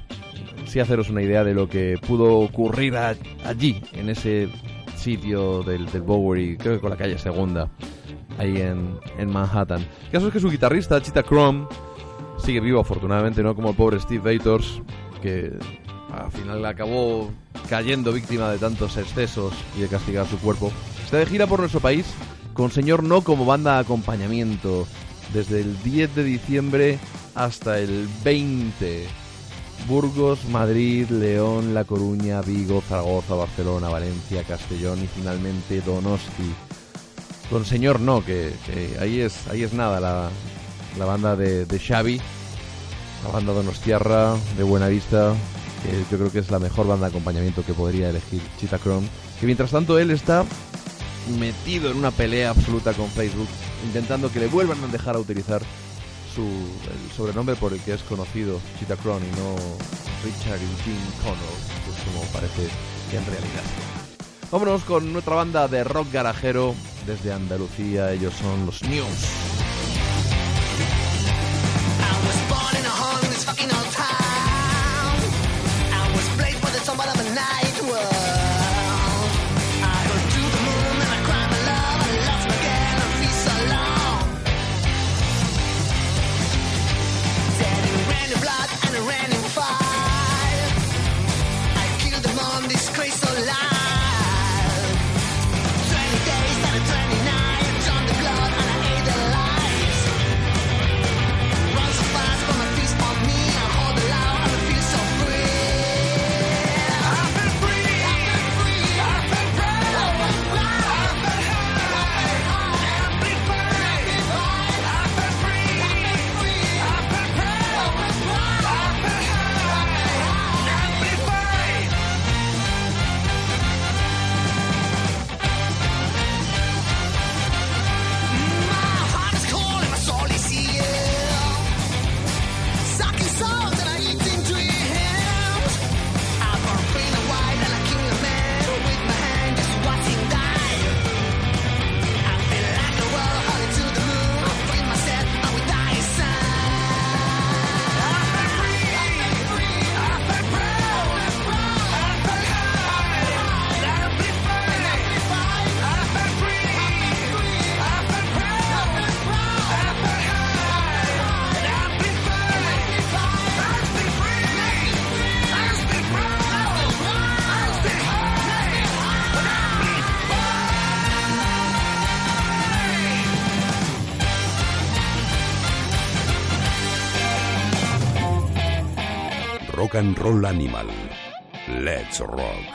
sí haceros una idea de lo que pudo ocurrir allí, en ese sitio del, del Bowery, creo que con la calle Segunda, ahí en, en Manhattan. El caso es que su guitarrista, Chita Chrome, sigue vivo afortunadamente, no como el pobre Steve Vators, que al final acabó cayendo víctima de tantos excesos y de castigar su cuerpo. Está de gira por nuestro país con Señor No como banda de acompañamiento desde el 10 de diciembre hasta el 20. Burgos, Madrid, León, La Coruña, Vigo, Zaragoza, Barcelona, Valencia, Castellón y finalmente Donosti. Con Señor No, que, que ahí es ahí es nada la, la banda de, de Xavi, la banda Donostiarra de Buenavista, yo creo que es la mejor banda de acompañamiento que podría elegir Chita Chrome. Que mientras tanto él está metido en una pelea absoluta con Facebook, intentando que le vuelvan a dejar a utilizar su el sobrenombre por el que es conocido Chita Chrome y no Richard Eugene Connell, pues como parece que en realidad. Vámonos con nuestra banda de rock garajero desde Andalucía, ellos son los News. Night world. And Roll Animal. Let's Rock.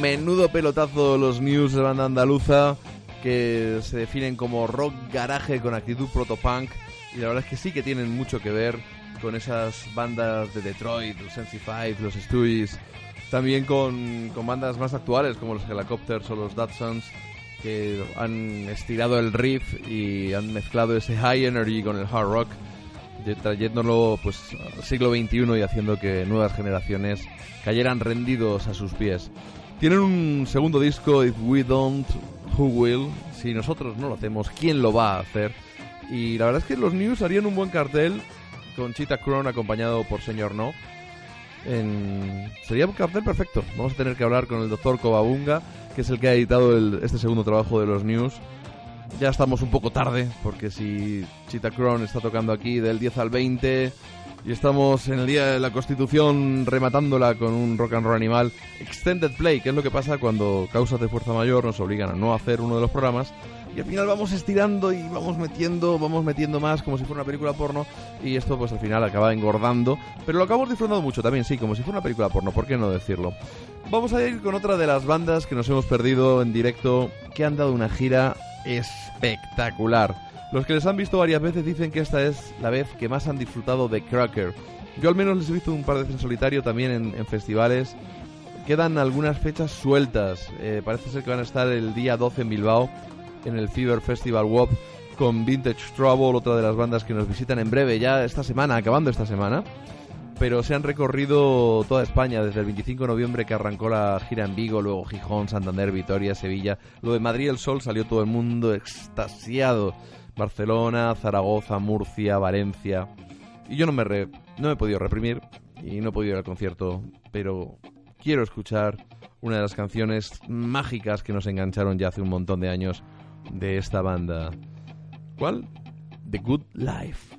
Menudo pelotazo los news de banda andaluza que se definen como rock garaje con actitud protopunk y la verdad es que sí que tienen mucho que ver con esas bandas de Detroit, los MC5, los Stooges, también con, con bandas más actuales como los Helicopters o los Datsuns que han estirado el riff y han mezclado ese high energy con el hard rock trayéndolo pues al siglo XXI y haciendo que nuevas generaciones cayeran rendidos a sus pies. Tienen un segundo disco, If We Don't, Who Will, Si nosotros no lo hacemos, ¿quién lo va a hacer? Y la verdad es que los News harían un buen cartel con Cheetah Cron acompañado por Señor No. Sería un cartel perfecto. Vamos a tener que hablar con el doctor Covabunga, que es el que ha editado este segundo trabajo de los News. Ya estamos un poco tarde, porque si Cheetah Cron está tocando aquí del 10 al 20 y estamos en el día de la Constitución rematándola con un rock and roll animal extended play, que es lo que pasa cuando causas de fuerza mayor nos obligan a no hacer uno de los programas y al final vamos estirando y vamos metiendo, vamos metiendo más como si fuera una película porno y esto pues al final acaba engordando, pero lo acabamos disfrutando mucho también, sí, como si fuera una película porno, ¿por qué no decirlo? Vamos a ir con otra de las bandas que nos hemos perdido en directo, que han dado una gira espectacular. Los que les han visto varias veces dicen que esta es la vez que más han disfrutado de Cracker. Yo al menos les he visto un par de veces en solitario también en, en festivales. Quedan algunas fechas sueltas. Eh, parece ser que van a estar el día 12 en Bilbao en el Fever Festival WOP con Vintage Trouble, otra de las bandas que nos visitan en breve, ya esta semana, acabando esta semana. Pero se han recorrido toda España desde el 25 de noviembre que arrancó la gira en Vigo, luego Gijón, Santander, Vitoria, Sevilla. Lo de Madrid el Sol salió todo el mundo extasiado. Barcelona, Zaragoza, Murcia, Valencia. Y yo no me, re- no me he podido reprimir y no he podido ir al concierto, pero quiero escuchar una de las canciones mágicas que nos engancharon ya hace un montón de años de esta banda. ¿Cuál? The Good Life.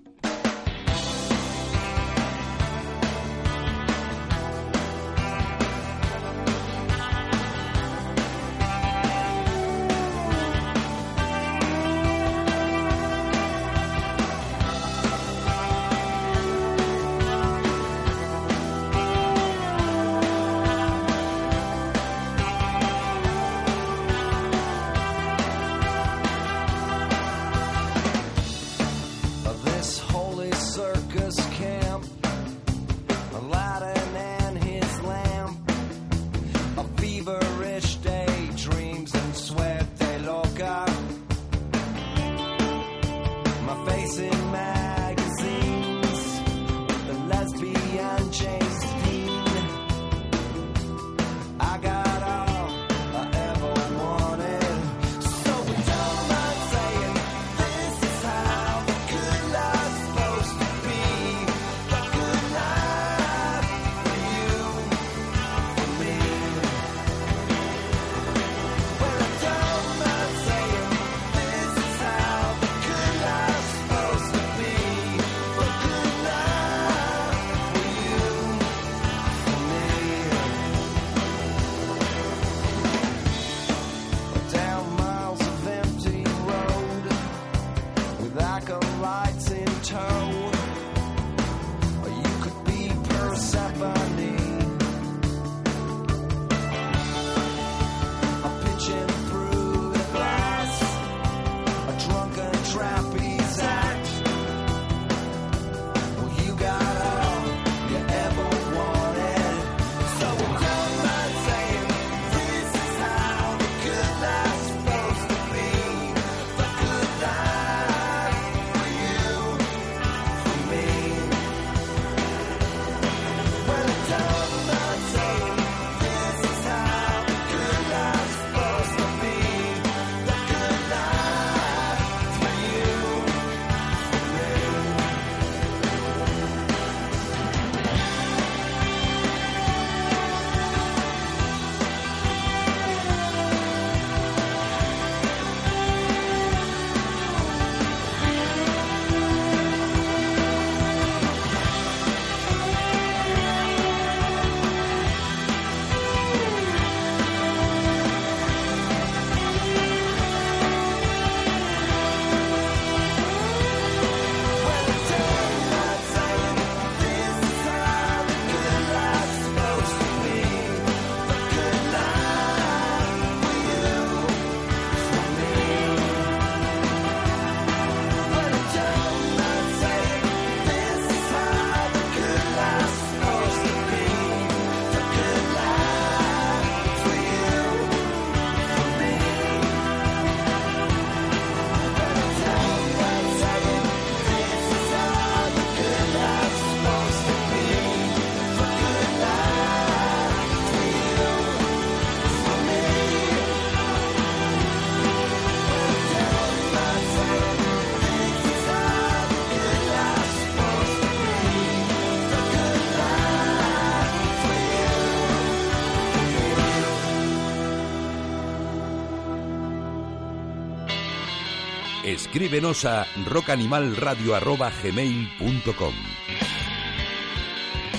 Escríbenos a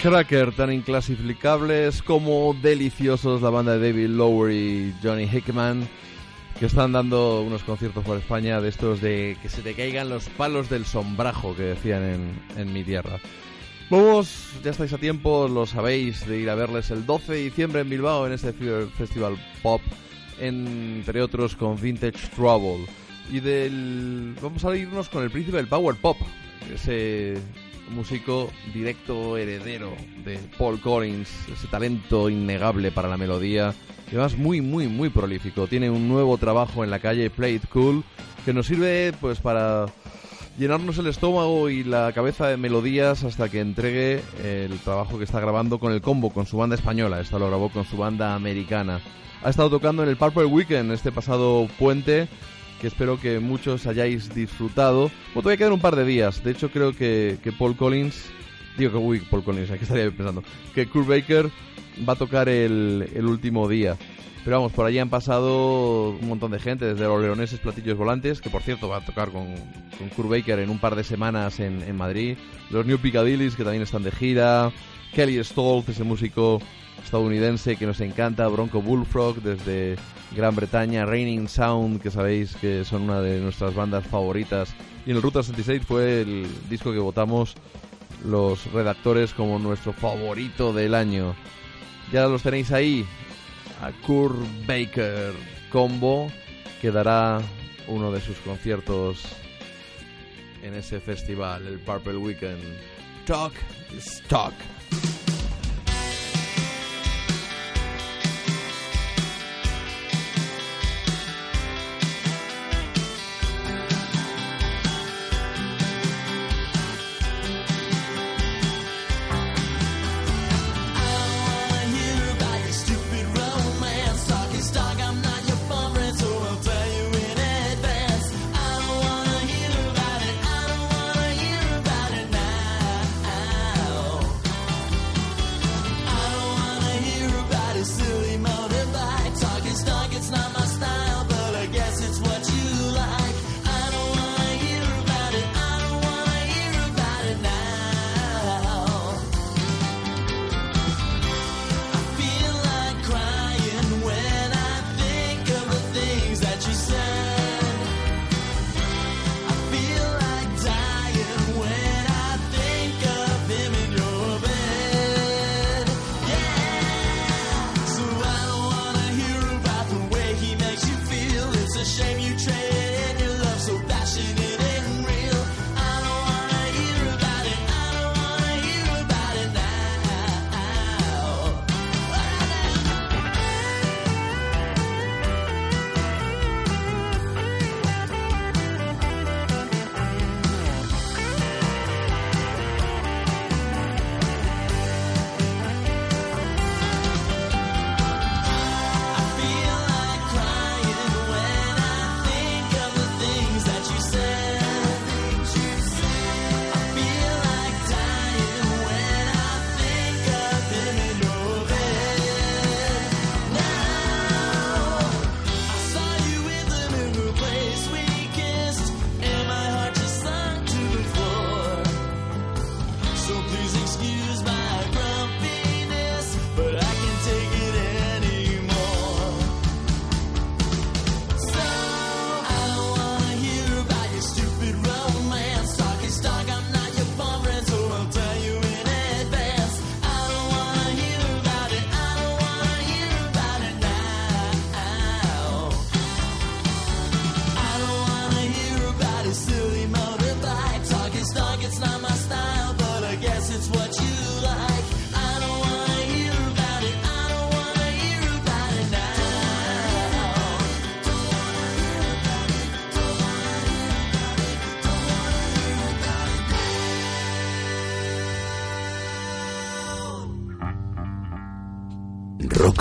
Cracker, tan inclasificables como deliciosos, la banda de David Lower y Johnny Hickman, que están dando unos conciertos por España de estos de que se te caigan los palos del sombrajo que decían en, en mi tierra. Vamos, ya estáis a tiempo, lo sabéis, de ir a verles el 12 de diciembre en Bilbao en este fe- festival pop, entre otros con Vintage Trouble. Y del. Vamos a irnos con el príncipe del Power Pop, ese músico directo heredero de Paul Collins, ese talento innegable para la melodía, y además muy, muy, muy prolífico. Tiene un nuevo trabajo en la calle Play It Cool que nos sirve pues para llenarnos el estómago y la cabeza de melodías hasta que entregue el trabajo que está grabando con el combo, con su banda española. Esta lo grabó con su banda americana. Ha estado tocando en el Purple Weekend este pasado puente, que espero que muchos hayáis disfrutado. Bueno, todavía quedan un par de días. De hecho, creo que, que Paul Collins... Digo que, uy, Paul Collins, aquí estaría pensando. Que Kurt Baker va a tocar el, el último día. Pero vamos, por allí han pasado un montón de gente, desde los leoneses Platillos Volantes, que por cierto va a tocar con, con Kurt Baker en un par de semanas en, en Madrid. Los New Piccadillys, que también están de gira. Kelly Stoltz, ese músico estadounidense que nos encanta. Bronco Bullfrog, desde Gran Bretaña. Raining Sound, que sabéis que son una de nuestras bandas favoritas. Y en el Ruta 66 fue el disco que votamos los redactores como nuestro favorito del año. Ya los tenéis ahí, a Kurt Baker Combo, que dará uno de sus conciertos en ese festival, el Purple Weekend. Talk talk.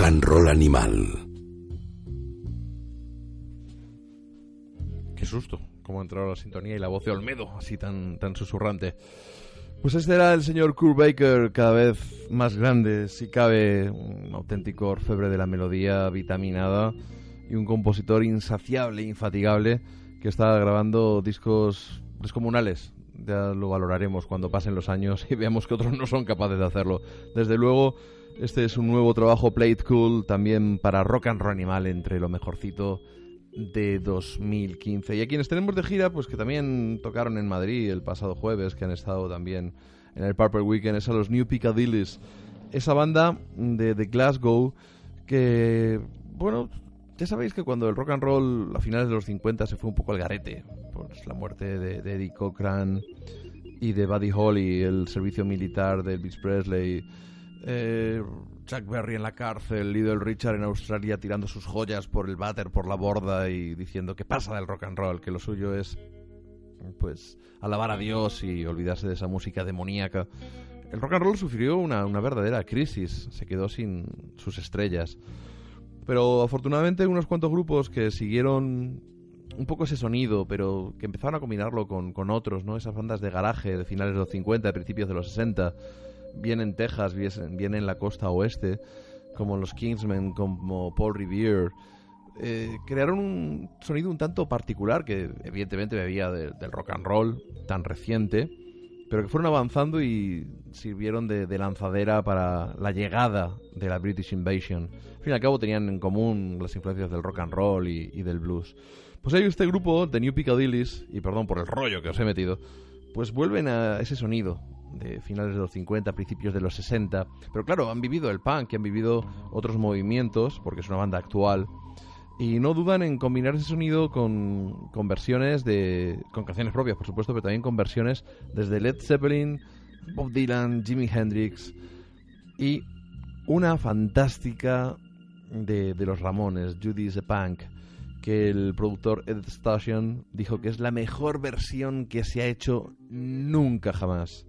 And roll animal. Qué susto, cómo ha entrado la sintonía y la voz de Olmedo, así tan, tan susurrante. Pues este era el señor Kurt Baker, cada vez más grande, si cabe, un auténtico orfebre de la melodía vitaminada y un compositor insaciable, infatigable, que está grabando discos descomunales. Ya lo valoraremos cuando pasen los años y veamos que otros no son capaces de hacerlo. Desde luego, este es un nuevo trabajo, Play It Cool, también para Rock and Roll Animal, entre lo mejorcito de 2015. Y a quienes tenemos de gira, pues que también tocaron en Madrid el pasado jueves, que han estado también en el Purple Weekend, es a los New Piccadillys. Esa banda de, Glasgow que, bueno, ya sabéis que cuando el rock and roll a finales de los 50 se fue un poco al garete, pues la muerte de, de Eddie Cochran y de Buddy Holly, el servicio militar de Elvis Presley, eh, Chuck Berry en la cárcel, Little Richard en Australia tirando sus joyas por el váter, por la borda y diciendo que pasa del rock and roll, que lo suyo es pues alabar a Dios y olvidarse de esa música demoníaca. El rock and roll sufrió una, una verdadera crisis, se quedó sin sus estrellas. Pero afortunadamente unos cuantos grupos que siguieron un poco ese sonido, pero que empezaron a combinarlo con, con otros, ¿no? Esas bandas de garaje de finales de los 50, de principios de los 60, bien en Texas, bien, en la costa oeste, como los Kingsmen, como Paul Revere, eh, crearon un sonido un tanto particular que evidentemente bebía de- del rock and roll tan reciente, pero que fueron avanzando y sirvieron de, de lanzadera para la llegada de la British Invasion. Al fin y al cabo tenían en común las influencias del rock and roll y, y del blues. Pues hay este grupo, The New Piccadillys, y perdón por el rollo que os he metido, pues vuelven a ese sonido de finales de los 50, principios de los 60. Pero claro, han vivido el punk, han vivido otros movimientos, porque es una banda actual. Y no dudan en combinar ese sonido con, con versiones de. con canciones propias, por supuesto, pero también con versiones desde Led Zeppelin, Bob Dylan, Jimi Hendrix y una fantástica de, de los Ramones, Judy the Punk, que el productor Ed Station dijo que es la mejor versión que se ha hecho nunca jamás.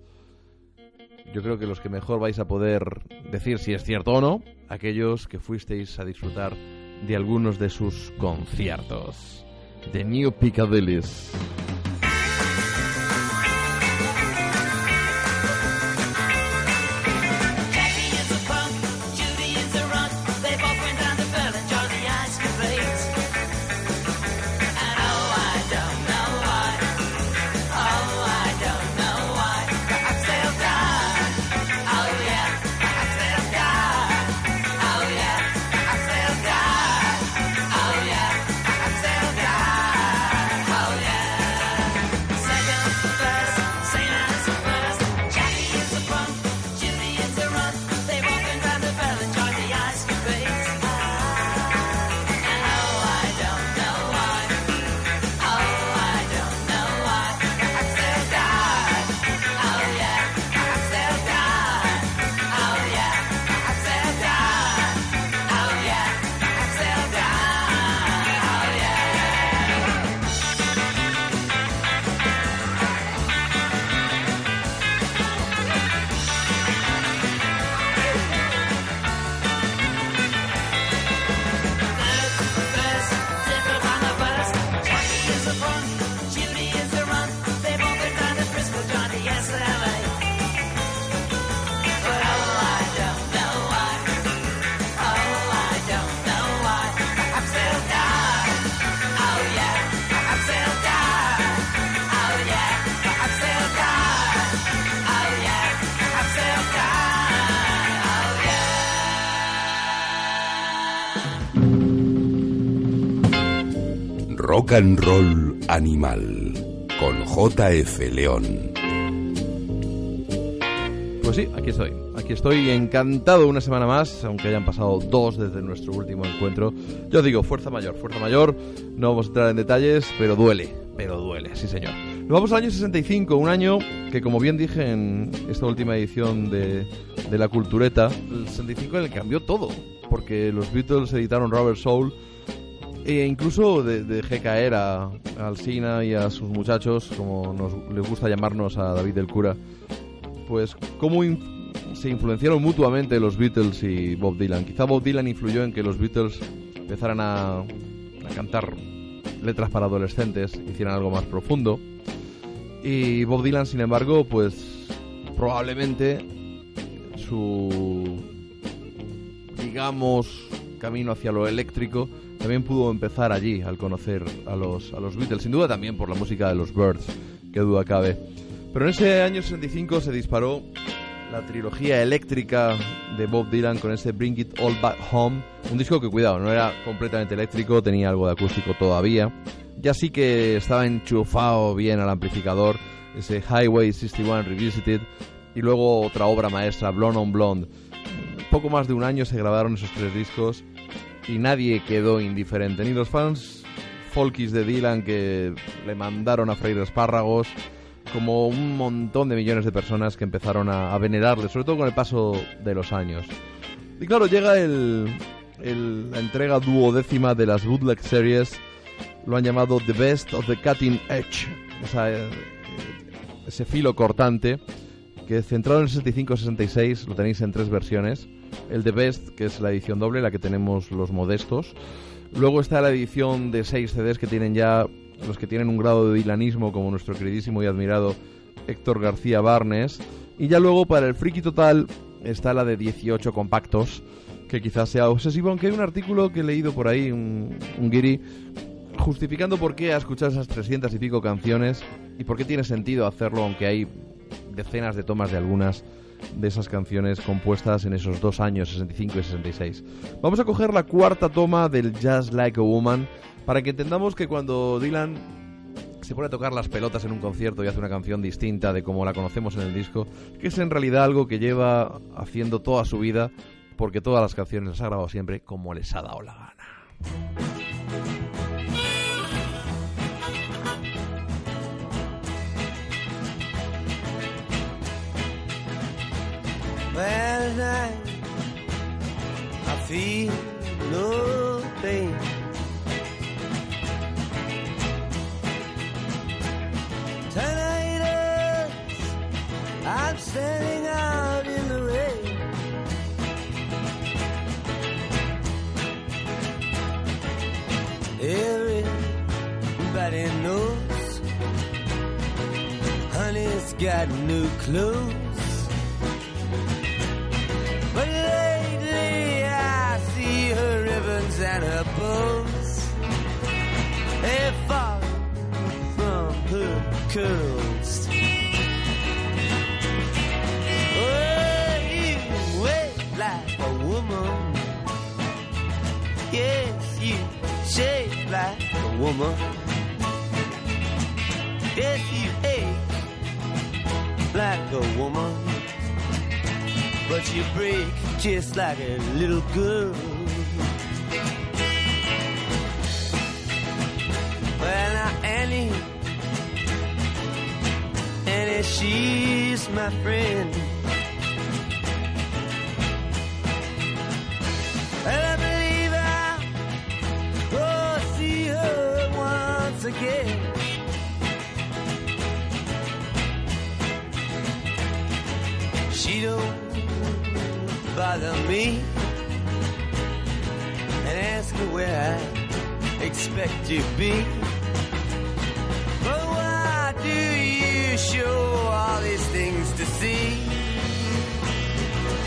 Yo creo que los que mejor vais a poder decir si es cierto o no, aquellos que fuisteis a disfrutar de algunos de sus conciertos. The New Piccadillys. And Roll Animal con JF León. Pues sí, aquí estoy. Aquí estoy encantado una semana más, aunque hayan pasado dos desde nuestro último encuentro. Yo digo, fuerza mayor, fuerza mayor. No vamos a entrar en detalles, pero duele, pero duele, sí señor. Nos vamos al año 65, un año que como bien dije en esta última edición de, de La Cultureta, el 65 en el cambió todo, porque los Beatles editaron Rubber Soul e incluso de- dejé caer a, a Alsina y a sus muchachos, como nos les gusta llamarnos a David del Cura, pues cómo se influenciaron mutuamente los Beatles y Bob Dylan. Quizá Bob Dylan influyó en que los Beatles empezaran a, a cantar letras para adolescentes, hicieran algo más profundo. Y Bob Dylan, sin embargo, pues probablemente su, digamos, camino hacia lo eléctrico también pudo empezar allí al conocer a los, a los Beatles, sin duda también por la música de los Birds, que duda cabe. Pero en ese año 65 se disparó la trilogía eléctrica de Bob Dylan con ese Bring It All Back Home, un disco que cuidado, no era completamente eléctrico, tenía algo de acústico todavía, ya sí que estaba enchufado bien al amplificador, ese Highway 61 Revisited y luego otra obra maestra, Blonde on Blonde. Poco más de un año se grabaron esos tres discos y nadie quedó indiferente, ni los fans folkies de Dylan que le mandaron a freír espárragos, como un montón de millones de personas que empezaron a, venerarle, sobre todo con el paso de los años. Y claro, llega el, el- la entrega duodécima de las Bootleg Series, lo han llamado The Best of the Cutting Edge, esa, eh, ese filo cortante, que centrado en el 65-66 lo tenéis en tres versiones. El The Best, que es la edición doble, la que tenemos los modestos. Luego está la edición de 6 CDs que tienen ya los que tienen un grado de dilanismo, como nuestro queridísimo y admirado Héctor García Barnes. Y ya luego para el friki total está la de 18 compactos, que quizás sea obsesivo, aunque hay un artículo que he leído por ahí, un, un guiri, justificando por qué ha escuchado esas 300 y pico canciones y por qué tiene sentido hacerlo, aunque hay decenas de tomas de algunas de esas canciones compuestas en esos dos años, 65 y 66. Vamos a coger la cuarta toma del Just Like a Woman para que entendamos que cuando Dylan se pone a tocar las pelotas en un concierto y hace una canción distinta de como la conocemos en el disco, que es en realidad algo que lleva haciendo toda su vida, porque todas las canciones las ha grabado siempre como les ha dado la gana. Well, tonight I feel no pain. Tonight I'm standing out in the rain. Everybody knows honey's got new clothes. And her bows. They fall from her curls. Oh, you wait like a woman. Yes, you shake like a woman. Yes, you ache like a woman but you break just like a little girl. Annie, she's my friend. And I believe I'll oh, see her once again. She don't bother me and ask me where I expect to be. Show all these things to see?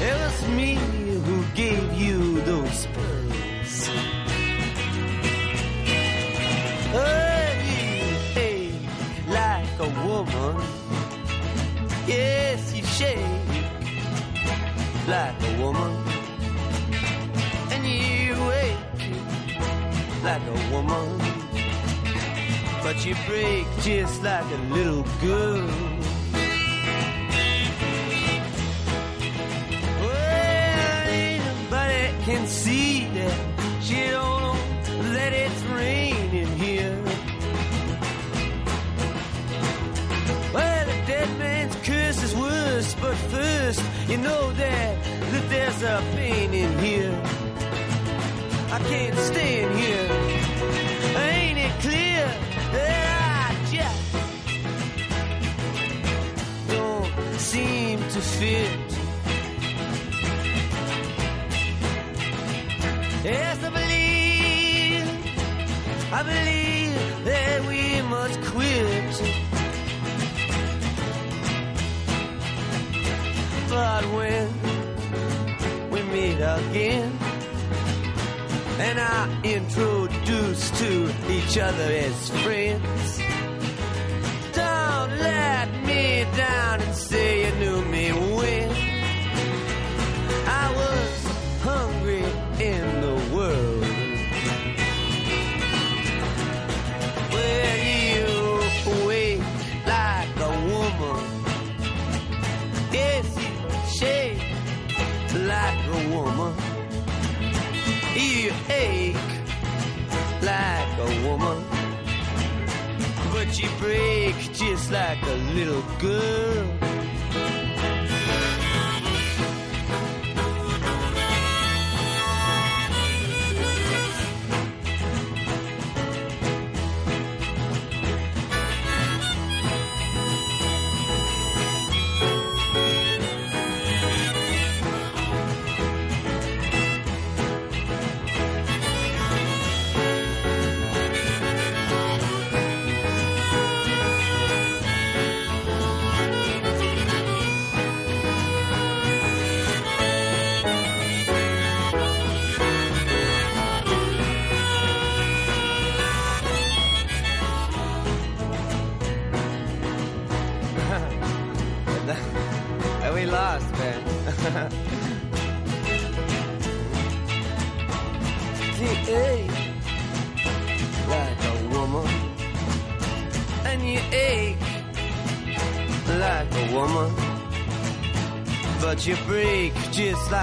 It was me who gave you those pearls. Oh, you ache like a woman. Yes, you shake like a woman. And you wake like a woman. But you break just like a little girl. Well, anybody can see that she don't know that it's raining here. Well, the dead man's curse is worse, but first, you know that, that there's a pain in here. I can't stand here. Ain't it clear I just don't seem to fit? Yes, I believe, I believe that we must quit. But when we meet again, and are introduced to each other as friends. Don't let me down and say you knew me when I was hungry in the world. Well, you wake like a woman. Yes, you shake like a woman. You ache like a woman. But you break just like a little girl.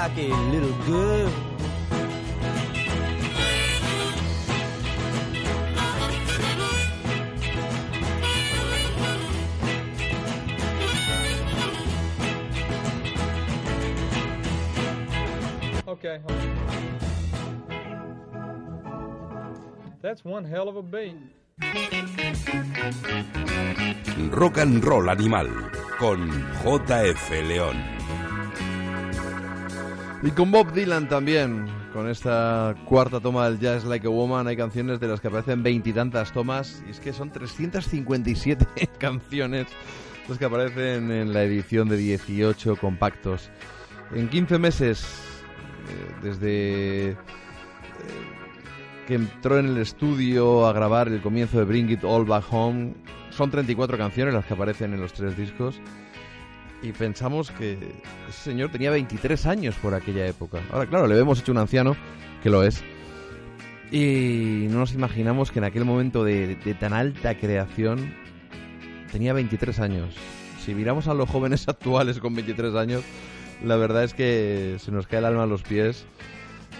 Like a little girl. Okay, hold on. That's one hell of a beat. Rock and Roll Animal con JF León. Y con Bob Dylan también, con esta cuarta toma del Jazz Like a Woman, hay canciones de las que aparecen veintitantas tomas, y es que son 357 canciones las que aparecen en la edición de 18 compactos. En 15 meses, eh, desde eh, que entró en el estudio a grabar el comienzo de Bring It All Back Home, son 34 canciones las que aparecen en los tres discos. Y pensamos que ese señor tenía 23 años por aquella época. Ahora, claro, le vemos hecho un anciano, que lo es. Y no nos imaginamos que en aquel momento de, de tan alta creación tenía 23 años. Si miramos a los jóvenes actuales con 23 años, la verdad es que se nos cae el alma a los pies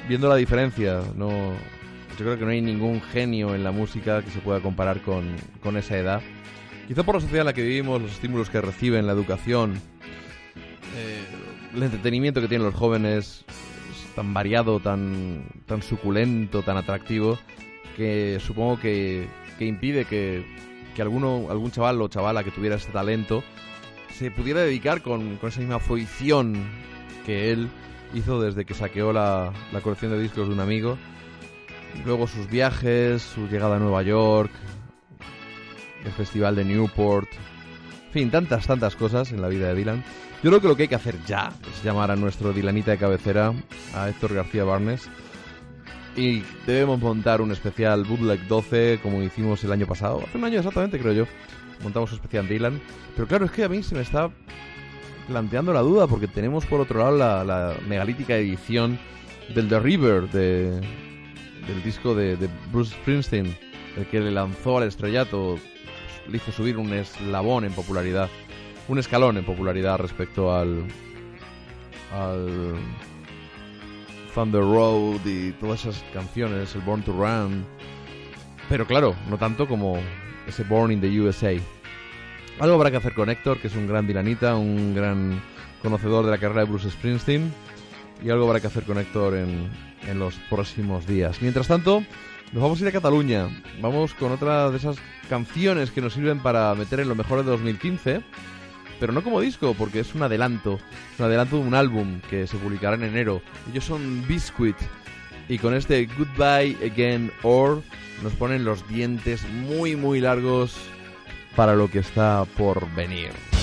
viendo la diferencia. No, yo creo que no hay ningún genio en la música que se pueda comparar con, con esa edad. Quizá por la sociedad en la que vivimos, los estímulos que reciben, la educación, eh, el entretenimiento que tienen los jóvenes es tan variado, tan, tan suculento, tan atractivo, que supongo que, que impide que, que alguno, algún chaval o chavala que tuviera ese talento se pudiera dedicar con, con esa misma fruición que él hizo desde que saqueó la, la colección de discos de un amigo. Luego sus viajes, su llegada a Nueva York, el festival de Newport, en fin, tantas, tantas cosas en la vida de Dylan. Yo creo que lo que hay que hacer ya es llamar a nuestro Dylanita de cabecera, a Héctor García Barnes, y debemos montar un especial Bootleg 12 como hicimos el año pasado, hace un año exactamente creo yo. Montamos un especial Dylan, pero claro, es que a mí se me está planteando la duda porque tenemos por otro lado la, megalítica edición del The River de, del disco de, de Bruce Springsteen, el que le lanzó al estrellato, le hizo subir un eslabón en popularidad, un escalón en popularidad respecto al al Thunder Road y todas esas canciones, el Born to Run, pero claro, no tanto como ese Born in the USA. Algo habrá que hacer con Héctor, que es un gran dilanita, un gran conocedor de la carrera de Bruce Springsteen, y algo habrá que hacer con Héctor en, en los próximos días. Mientras tanto, nos vamos a ir a Cataluña. Vamos con otra de esas canciones que nos sirven para meter en lo mejor de 2015, pero no como disco, porque es un adelanto, es un adelanto de un álbum que se publicará en enero. Ellos son Biscuit, y con este Goodbye Again Or nos ponen los dientes muy muy largos para lo que está por venir.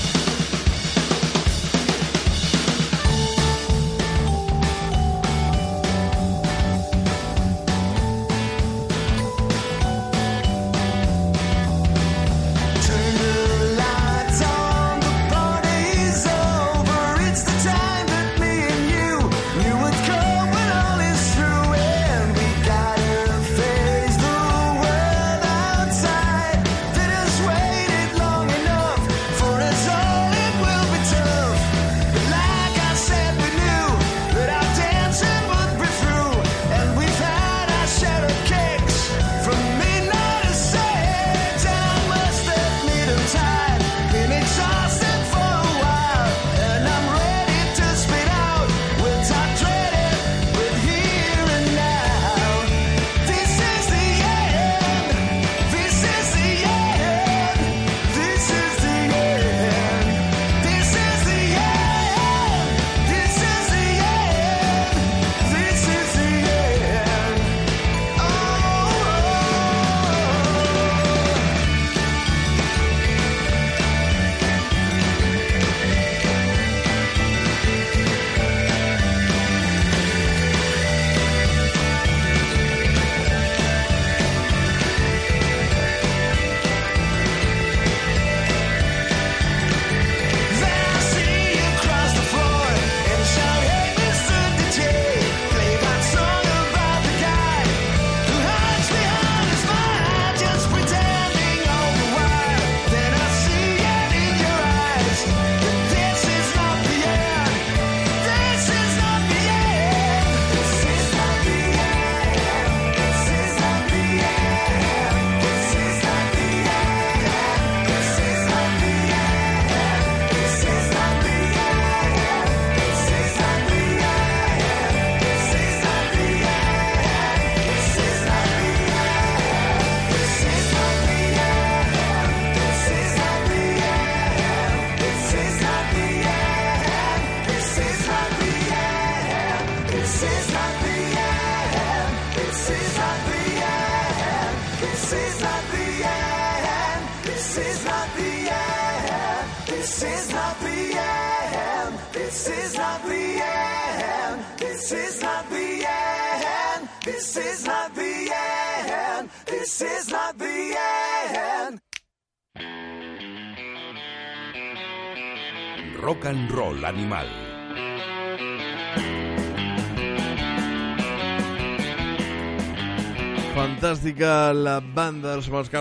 La banda de los hermanos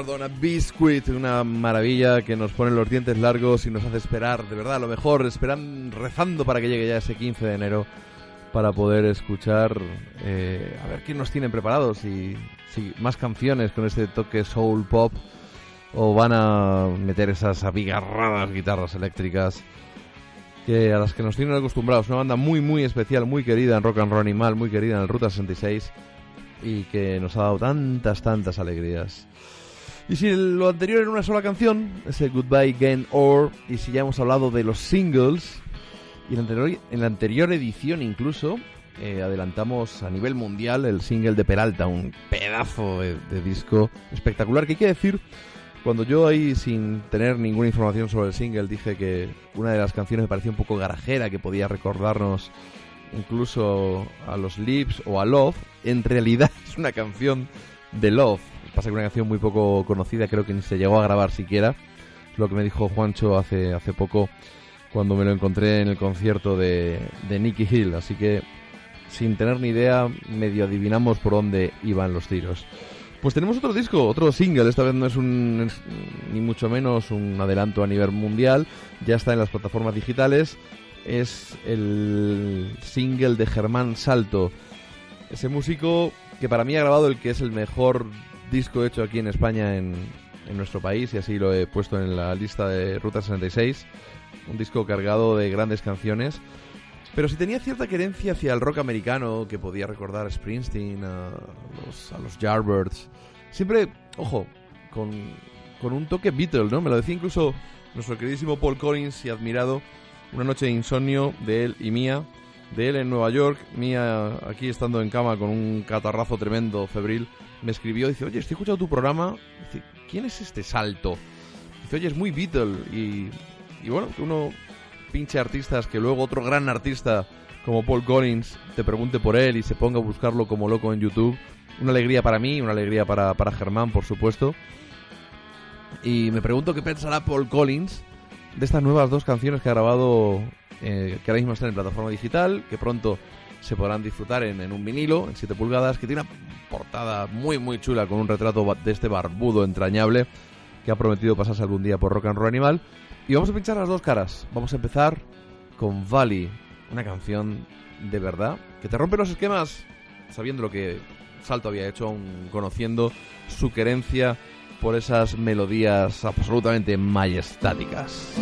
Biscuit, una maravilla que nos pone los dientes largos y nos hace esperar, de verdad, a lo mejor, esperan, rezando para que llegue ya ese 15 de enero para poder escuchar, eh, a ver qué nos tienen preparados y si más canciones con este toque soul pop o van a meter esas abigarradas guitarras eléctricas que a las que nos tienen acostumbrados. Una banda muy, muy especial, muy querida en Rock and Roll Animal, muy querida en el Ruta 66 y que nos ha dado tantas, tantas alegrías. Y si lo anterior era una sola canción, ese Goodbye Again Or, y si ya hemos hablado de los singles, y en anterior, en la anterior edición incluso, eh, adelantamos a nivel mundial el single de Peralta, un pedazo de, de disco espectacular, que hay que decir, cuando yo ahí, sin tener ninguna información sobre el single, dije que una de las canciones me parecía un poco garajera, que podía recordarnos incluso a los Lips o a Love, en realidad es una canción de Love. Pasa que una canción muy poco conocida, creo que ni se llegó a grabar siquiera. Lo que me dijo Juancho hace, hace poco cuando me lo encontré en el concierto de, de Nicky Hill. Así que, sin tener ni idea, medio adivinamos por dónde iban los tiros. Pues tenemos otro disco, otro single. Esta vez no es un, es ni mucho menos un adelanto a nivel mundial. Ya está en las plataformas digitales es el single de Germán Salto. Ese músico que para mí ha grabado el que es el mejor disco hecho aquí en España en, en nuestro país y así lo he puesto en la lista de Ruta 66. Un disco cargado de grandes canciones. Pero si tenía cierta querencia hacia el rock americano, que podía recordar a Springsteen, a los, a Yardbirds. Siempre, ojo, con, con un toque Beatle, ¿no? Me lo decía incluso nuestro queridísimo Paul Collins y admirado una noche de insomnio de él y mía, de él en Nueva York, mía aquí estando en cama con un catarrazo tremendo, febril, me escribió dice, oye, estoy escuchando tu programa, dice, ¿quién es este salto? Dice, oye, es muy Beatle y, y bueno, que uno pinche artistas, que luego otro gran artista como Paul Collins te pregunte por él y se ponga a buscarlo como loco en YouTube. Una alegría para mí, una alegría para, para Germán, por supuesto. Y me pregunto qué pensará Paul Collins de estas nuevas dos canciones que ha grabado, eh, que ahora mismo están en plataforma digital, que pronto se podrán disfrutar en, en un vinilo, en 7 pulgadas, que tiene una portada muy muy chula con un retrato de este barbudo entrañable que ha prometido pasarse algún día por Rock and Roll Animal. Y vamos a pinchar las dos caras. Vamos a empezar con Valley, una canción de verdad que te rompe los esquemas sabiendo lo que Salto había hecho, aún conociendo su querencia por esas melodías absolutamente majestáticas.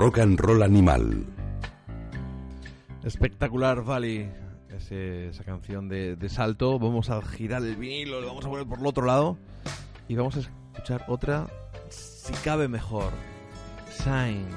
Rock and Roll Animal. Espectacular ese- esa canción de, de salto. Vamos a girar el vinilo, lo vamos a poner por el otro lado y vamos a escuchar otra, si cabe mejor. Signs.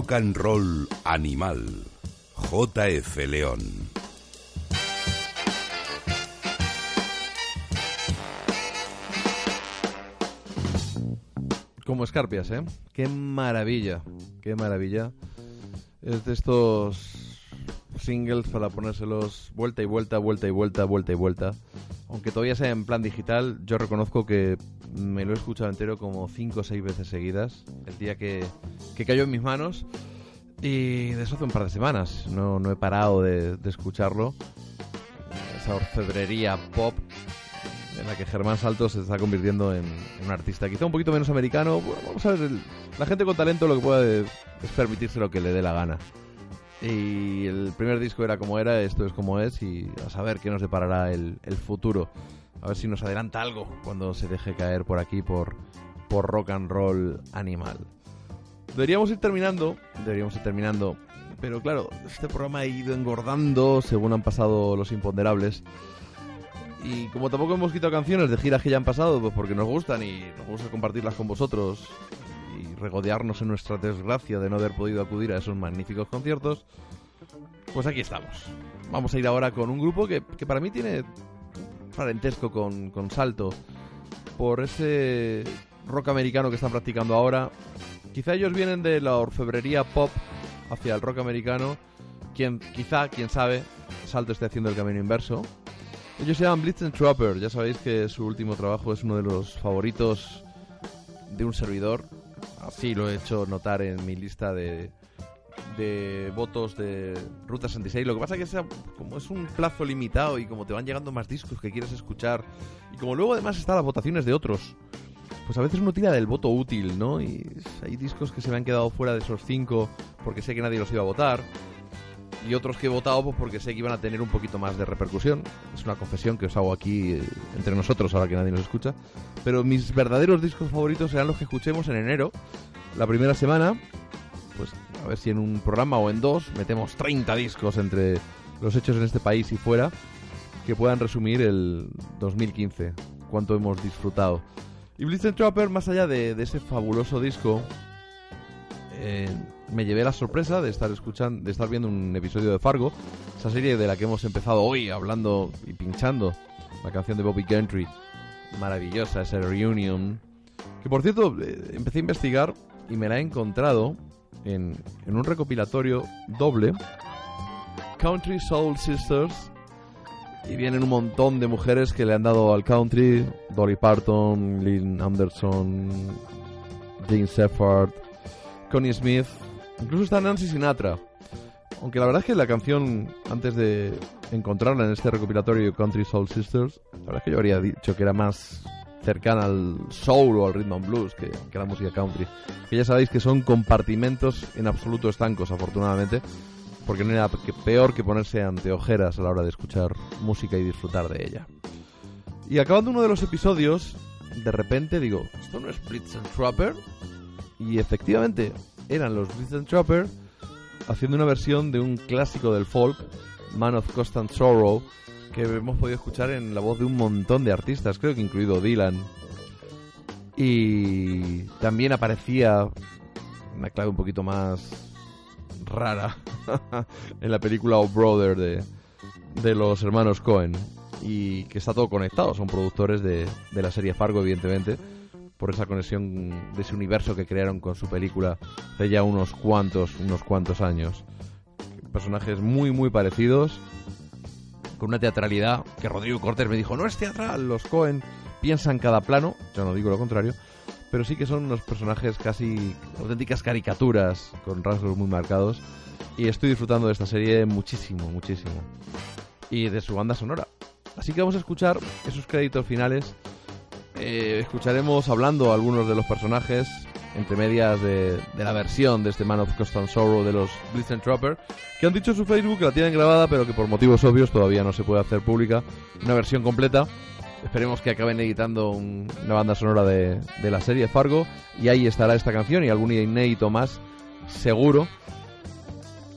Rock and Roll Animal. JF León. Como escarpias, ¿eh? Qué maravilla, qué maravilla. Es de estos singles para ponérselos, vuelta y vuelta, vuelta y vuelta, vuelta y vuelta. Aunque todavía sea en plan digital, yo reconozco que me lo he escuchado entero como cinco o seis veces seguidas. El día que, que cayó en mis manos. Y de eso hace un par de semanas. No, no he parado de, de escucharlo. Esa orfebrería pop en la que Germán Saltos se está convirtiendo en, en un artista quizá un poquito menos americano. Bueno, vamos a ver, el- la gente con talento lo que puede es permitirse lo que le dé la gana. Y el primer disco era como era, esto es como es, y a saber qué nos deparará el, el futuro. A ver si nos adelanta algo cuando se deje caer por aquí por, por rock and roll animal. Deberíamos ir terminando, deberíamos ir terminando, pero claro, este programa ha ido engordando según han pasado los imponderables. Y como tampoco hemos quitado canciones de giras que ya han pasado, pues porque nos gustan y nos gusta compartirlas con vosotros y regodearnos en nuestra desgracia de no haber podido acudir a esos magníficos conciertos, pues aquí estamos. Vamos a ir ahora con un grupo que, que para mí tiene parentesco con, con Salto por ese rock americano que están practicando ahora. Quizá ellos vienen de la orfebrería pop hacia el rock americano. Quien, quizá, quién sabe, Salto esté haciendo el camino inverso. Ellos se llaman Blitz and Trapper. Ya sabéis que su último trabajo es uno de los favoritos de un servidor. Así lo he hecho notar en mi lista de, de votos de Ruta 66. Lo que pasa es que sea- como es un plazo limitado y como te van llegando más discos que quieres escuchar y como luego además están las votaciones de otros, pues a veces uno tira del voto útil, ¿no? Y hay discos que se me han quedado fuera de esos cinco porque sé que nadie los iba a votar y otros que he votado pues porque sé que iban a tener un poquito más de repercusión. Es una confesión que os hago aquí eh, entre nosotros ahora que nadie nos escucha. Pero mis verdaderos discos favoritos serán los que escuchemos en enero, la primera semana. A ver si en un programa o en dos metemos 30 discos entre los hechos en este país y fuera que puedan resumir el 2015, cuánto hemos disfrutado. Y Blitz and Trapper, más allá de, ese fabuloso disco, eh, me llevé la sorpresa de estar escuchando, de estar viendo un episodio de Fargo, esa serie de la que hemos empezado hoy hablando y pinchando la canción de Bobby Gentry, maravillosa, ese reunion. Que por cierto, eh, empecé a investigar y me la he encontrado en, un recopilatorio doble, Country Soul Sisters, y vienen un montón de mujeres que le han dado al country, Dolly Parton, Lynn Anderson, Dean Seffard, Connie Smith, incluso está Nancy Sinatra. Aunque la verdad es que la canción, antes de encontrarla en este recopilatorio Country Soul Sisters, la verdad es que yo habría dicho que era más cercana al soul o al rhythm and blues que, que la música country. Que ya sabéis que son compartimentos en absoluto estancos, afortunadamente, porque no que peor que ponerse ante ojeras a la hora de escuchar música y disfrutar de ella. Y acabando uno de los episodios, de repente digo, ¿esto no es Blitz and Trapper? Y efectivamente, eran los Blitz and Trapper haciendo una versión de un clásico del folk, Man of Constant Sorrow, que hemos podido escuchar en la voz de un montón de artistas, creo que incluido Dylan. Y también aparecía una clave un poquito más rara en la película Oh Brother de, de los hermanos Cohen. Y que está todo conectado, son productores de, de la serie Fargo, evidentemente, por esa conexión de ese universo que crearon con su película hace ya unos cuantos, unos cuantos años. Personajes muy, muy parecidos, con una teatralidad que Rodrigo Cortés me dijo, no es teatral, los Cohen piensan cada plano, yo no digo lo contrario, pero sí que son unos personajes casi auténticas caricaturas, con rasgos muy marcados, y estoy disfrutando de esta serie muchísimo, muchísimo. Y de su banda sonora. Así que vamos a escuchar esos créditos finales. Eh, escucharemos hablando a algunos de los personajes, entre medias de, de la versión de este Man of Constant Sorrow de los Blitz and Trapper, que han dicho en su Facebook que la tienen grabada, pero que por motivos obvios todavía no se puede hacer pública. Una versión completa. Esperemos que acaben editando un- una banda sonora de, de la serie Fargo. Y ahí estará esta canción y algún inédito más, seguro.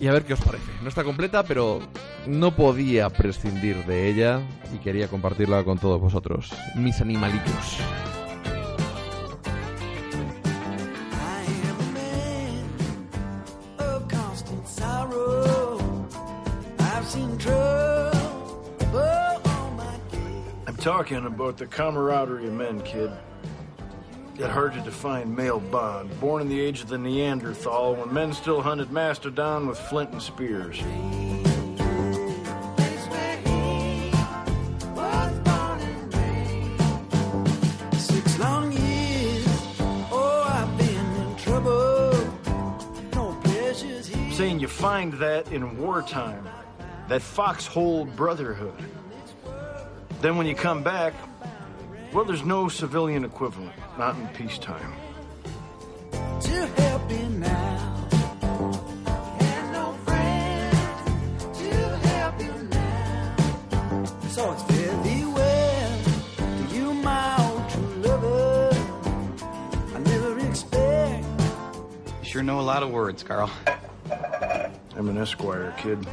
Y a ver qué os parece. No está completa, pero no podía prescindir de ella y quería compartirla con todos vosotros, mis animalitos. I'm talking about the camaraderie of men, kid. Yet hard to define male bond, born in the age of the Neanderthal when men still hunted mastodon with flint and spears. Saying you find that in wartime that foxhole brotherhood. Then when you come back, well, there's no civilian equivalent, not in peacetime. to help you now. And no friend to help you now. So it's fare thee well to you, my old true lover. I never expect. You sure know a lot of words, Carl. I'm an esquire, kid.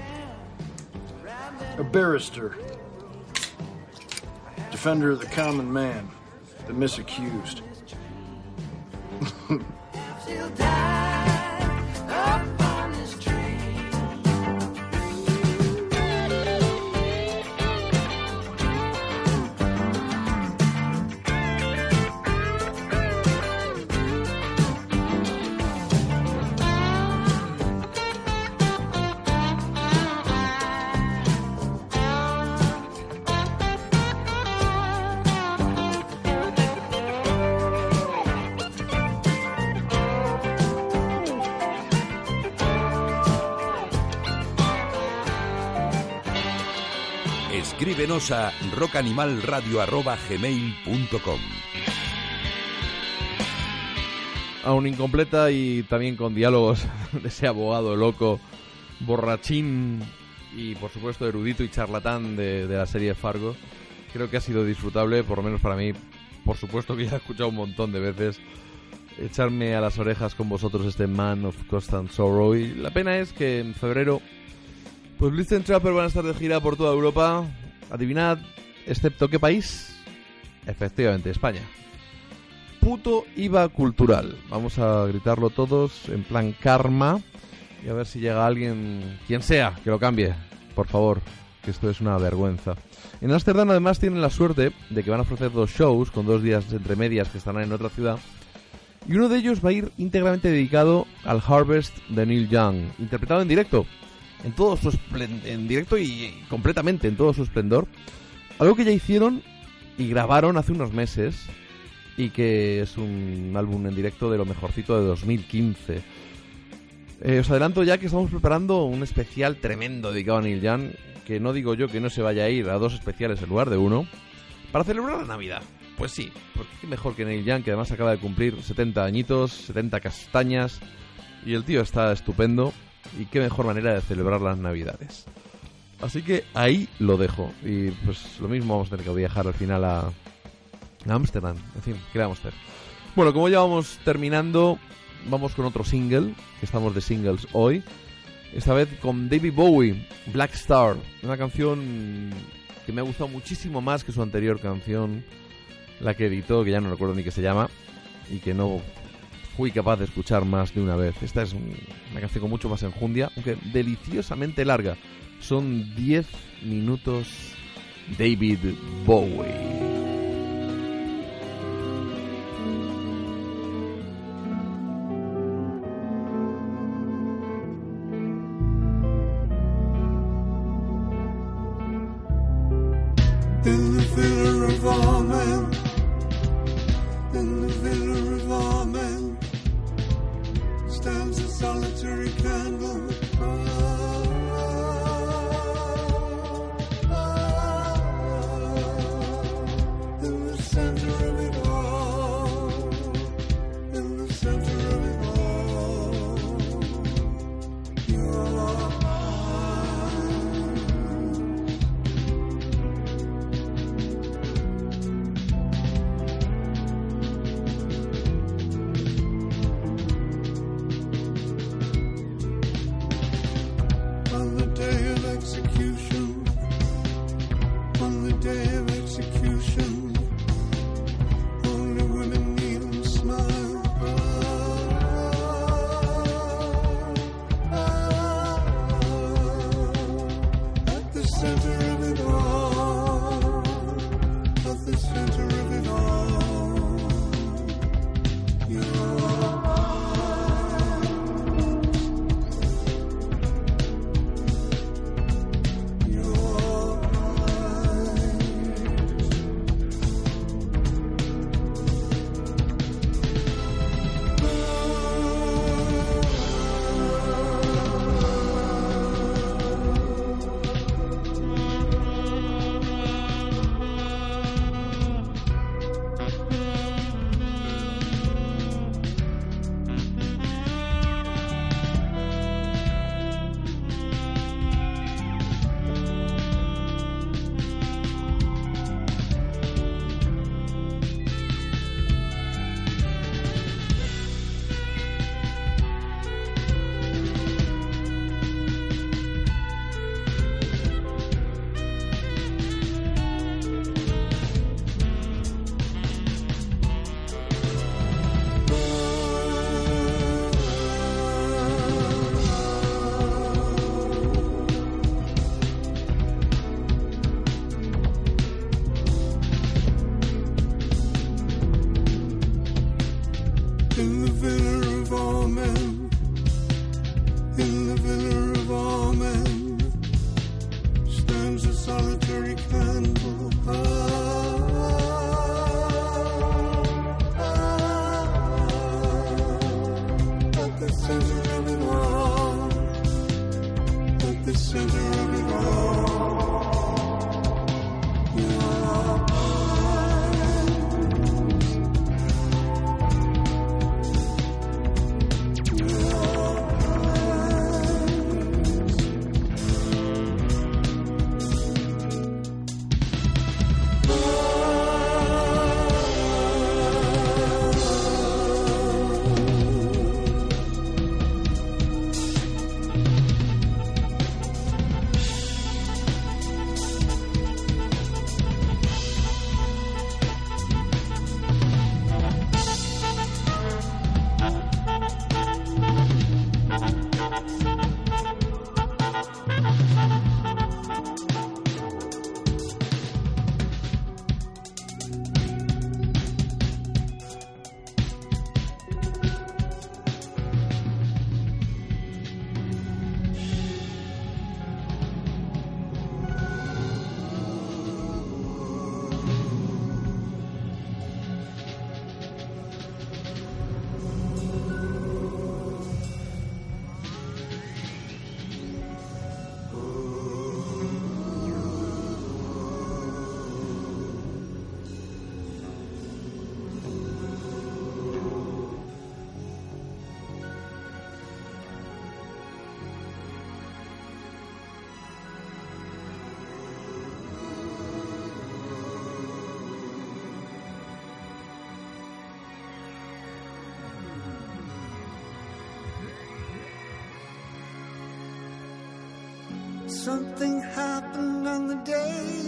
A barrister. Defender of the common man, the misaccused. Escríbenos a rockanimalradio.gmail.com Aún incompleta y también con diálogos de ese abogado loco, borrachín y por supuesto erudito y charlatán de, de la serie Fargo. Creo que ha sido disfrutable, por lo menos para mí. Por supuesto que ya he escuchado un montón de veces echarme a las orejas con vosotros este Man of Constant Sorrow. Y la pena es que en febrero, pues Listen Trapper van a estar de gira por toda Europa. Adivinad, excepto qué país. Efectivamente, España. Puto IVA cultural. Vamos a gritarlo todos en plan karma. Y a ver si llega alguien, quien sea, que lo cambie. Por favor, que esto es una vergüenza. En Ámsterdam además tienen la suerte de que van a ofrecer dos shows con dos días entre medias que estarán en otra ciudad. Y uno de ellos va a ir íntegramente dedicado al Harvest de Neil Young, interpretado en directo, en todo su en directo y, y completamente en todo su esplendor. Algo que ya hicieron y grabaron hace unos meses y que es un álbum en directo de lo mejorcito de 2015. Eh, os adelanto ya que estamos preparando un especial tremendo dedicado a Neil Young, que no digo yo que no se vaya a ir a dos especiales en lugar de uno, para celebrar la Navidad. Pues sí, porque qué mejor que Neil Young, que además acaba de cumplir 70 añitos, 70 castañas, y el tío está estupendo, y qué mejor manera de celebrar las Navidades. Así que ahí lo dejo, y pues lo mismo vamos a tener que viajar al final a, Ámsterdam, en fin, ¿qué vamos a hacer? Bueno, como ya vamos terminando, vamos con otro single, que estamos de singles hoy. Esta vez con David Bowie, Black Star, una canción que me ha gustado muchísimo más que su anterior canción, la que editó, que ya no recuerdo ni qué se llama, y que no fui capaz de escuchar más de una vez. Esta es un- una canción con mucho más enjundia, aunque deliciosamente larga. Son 10 minutos David Bowie. In the villa on the day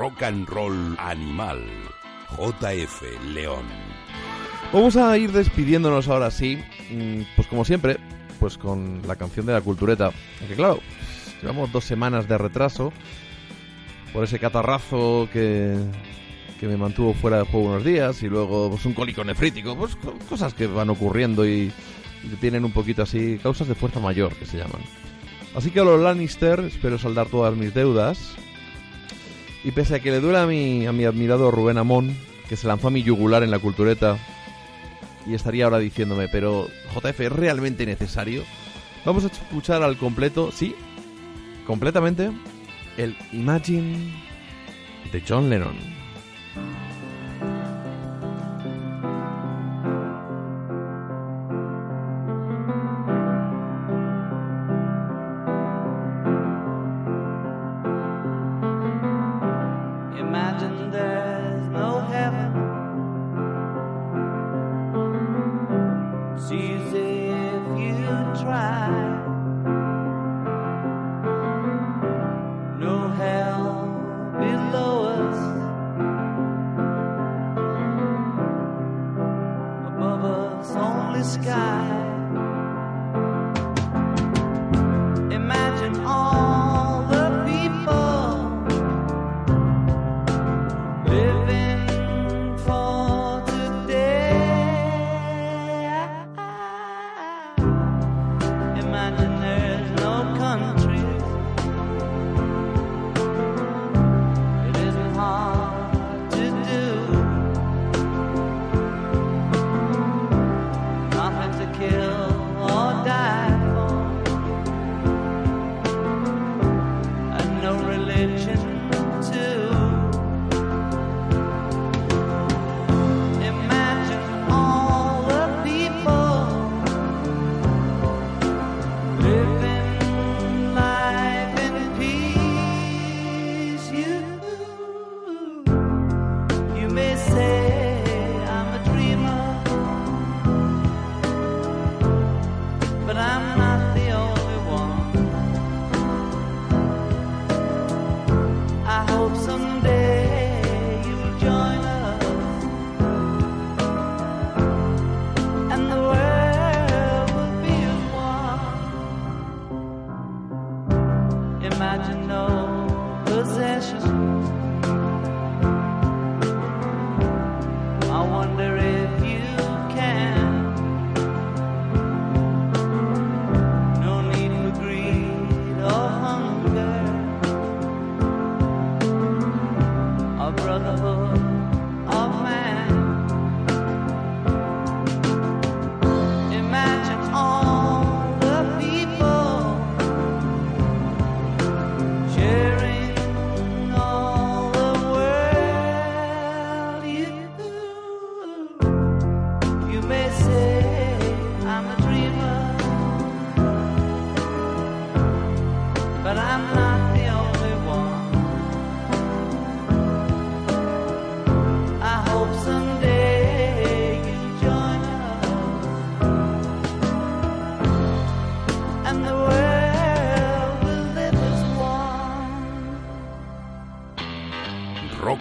Rock and Roll Animal. JF León. Vamos a ir despidiéndonos ahora sí, mm, pues como siempre, pues con la canción de la cultureta. Aunque claro, llevamos dos semanas de retraso por ese catarrazo que, que me mantuvo fuera del juego unos días y luego pues un cólico nefrítico, pues co- cosas que van ocurriendo y, y que tienen un poquito así, causas de fuerza mayor que se llaman. Así que a los Lannister espero saldar todas mis deudas. Y pese a que le duela a mi, a mi admirado Rubén Amón, que se lanzó a mi yugular en la cultureta, y estaría ahora diciéndome, pero JF, ¿es realmente necesario? Vamos a escuchar al completo, sí, completamente, el Imagine de John Lennon.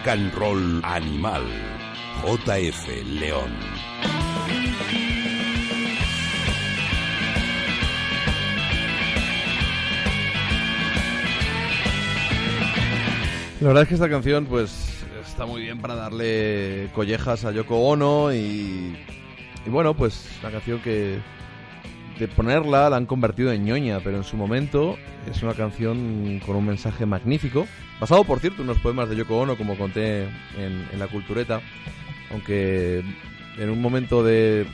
And roll animal. JF León. La verdad es que esta canción, pues, está muy bien para darle collejas a Yoko Ono y, y bueno, pues, una canción que de ponerla la han convertido en ñoña, pero en su momento es una canción con un mensaje magnífico, basado, por cierto, unos poemas de Yoko Ono, como conté en, la cultureta, aunque en un momento de,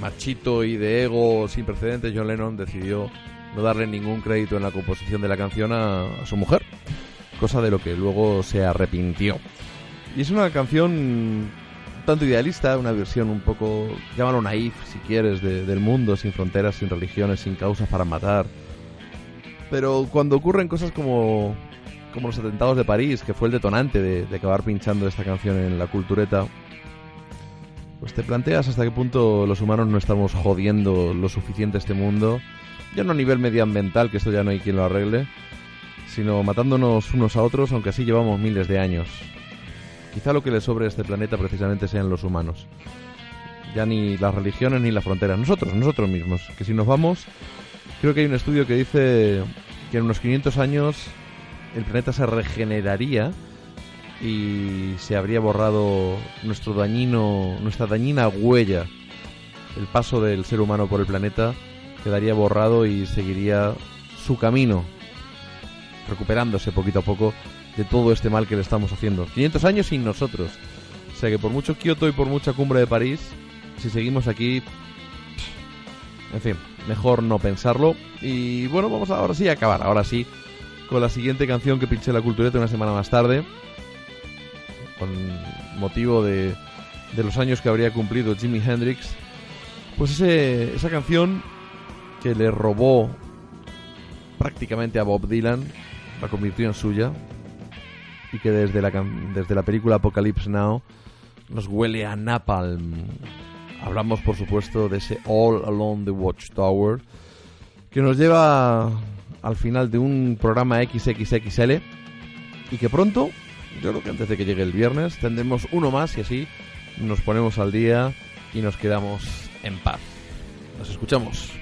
machito y de ego sin precedentes, John Lennon decidió no darle ningún crédito en la composición de la canción a, su mujer, cosa de lo que luego se arrepintió. Y es una canción tanto idealista, una versión un poco, llámalo naif si quieres, de- del mundo, sin fronteras, sin religiones, sin causas para matar. Pero cuando ocurren cosas como, como los atentados de París, que fue el detonante de, de acabar pinchando esta canción en la cultureta, pues te planteas hasta qué punto los humanos no estamos jodiendo lo suficiente este mundo, ya no a nivel medioambiental, que esto ya no hay quien lo arregle, sino matándonos unos a otros, aunque así llevamos miles de años. Quizá lo que le sobre a este planeta precisamente sean los humanos. Ya ni las religiones ni las fronteras. Nosotros, nosotros mismos. Que si nos vamos, creo que hay un estudio que dice que en unos 500 años el planeta se regeneraría y se habría borrado nuestro dañino, nuestra dañina huella. El paso del ser humano por el planeta quedaría borrado y seguiría su camino recuperándose poquito a poco de todo este mal que le estamos haciendo. 500 años sin nosotros. O sea que por mucho Kioto y por mucha cumbre de París, si seguimos aquí... En fin, mejor no pensarlo. Y bueno, vamos ahora sí a acabar. Ahora sí, con la siguiente canción que pinché la cultureta una semana más tarde. Con motivo de, de los años que habría cumplido Jimi Hendrix. Pues ese, esa canción que le robó prácticamente a Bob Dylan, la convirtió en suya y que desde la, desde la película Apocalypse Now nos huele a napalm. Hablamos, por supuesto, de ese All Along the Watchtower que nos lleva al final de un programa XXXL y que pronto, yo creo que antes de que llegue el viernes, tendremos uno más y así nos ponemos al día y nos quedamos en paz. Nos escuchamos.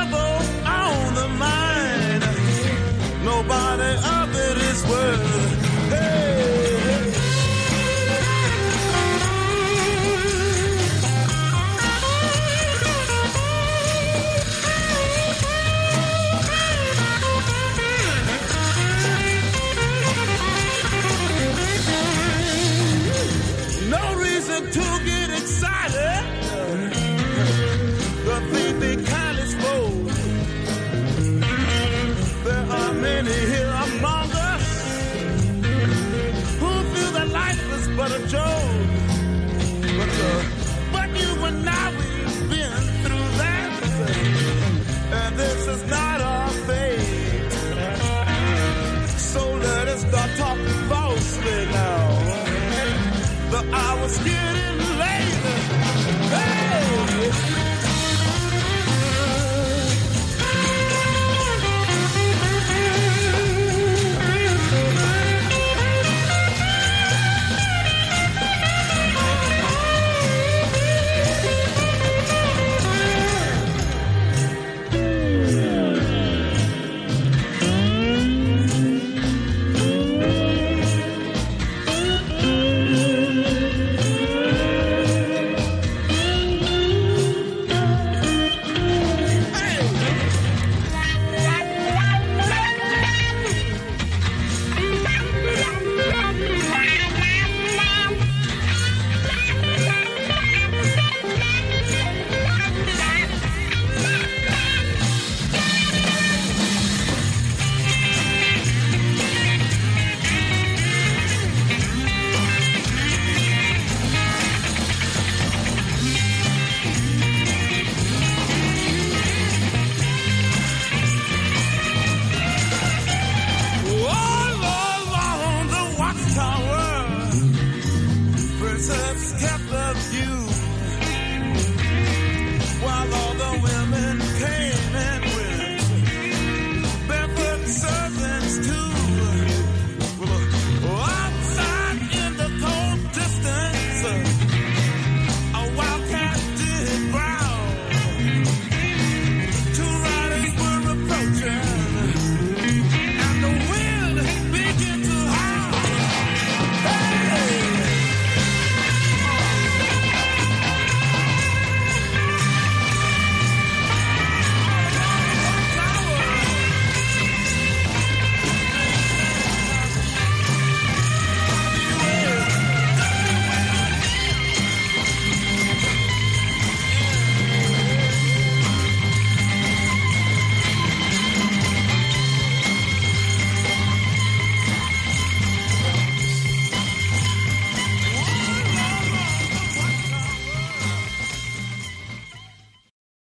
Rescue.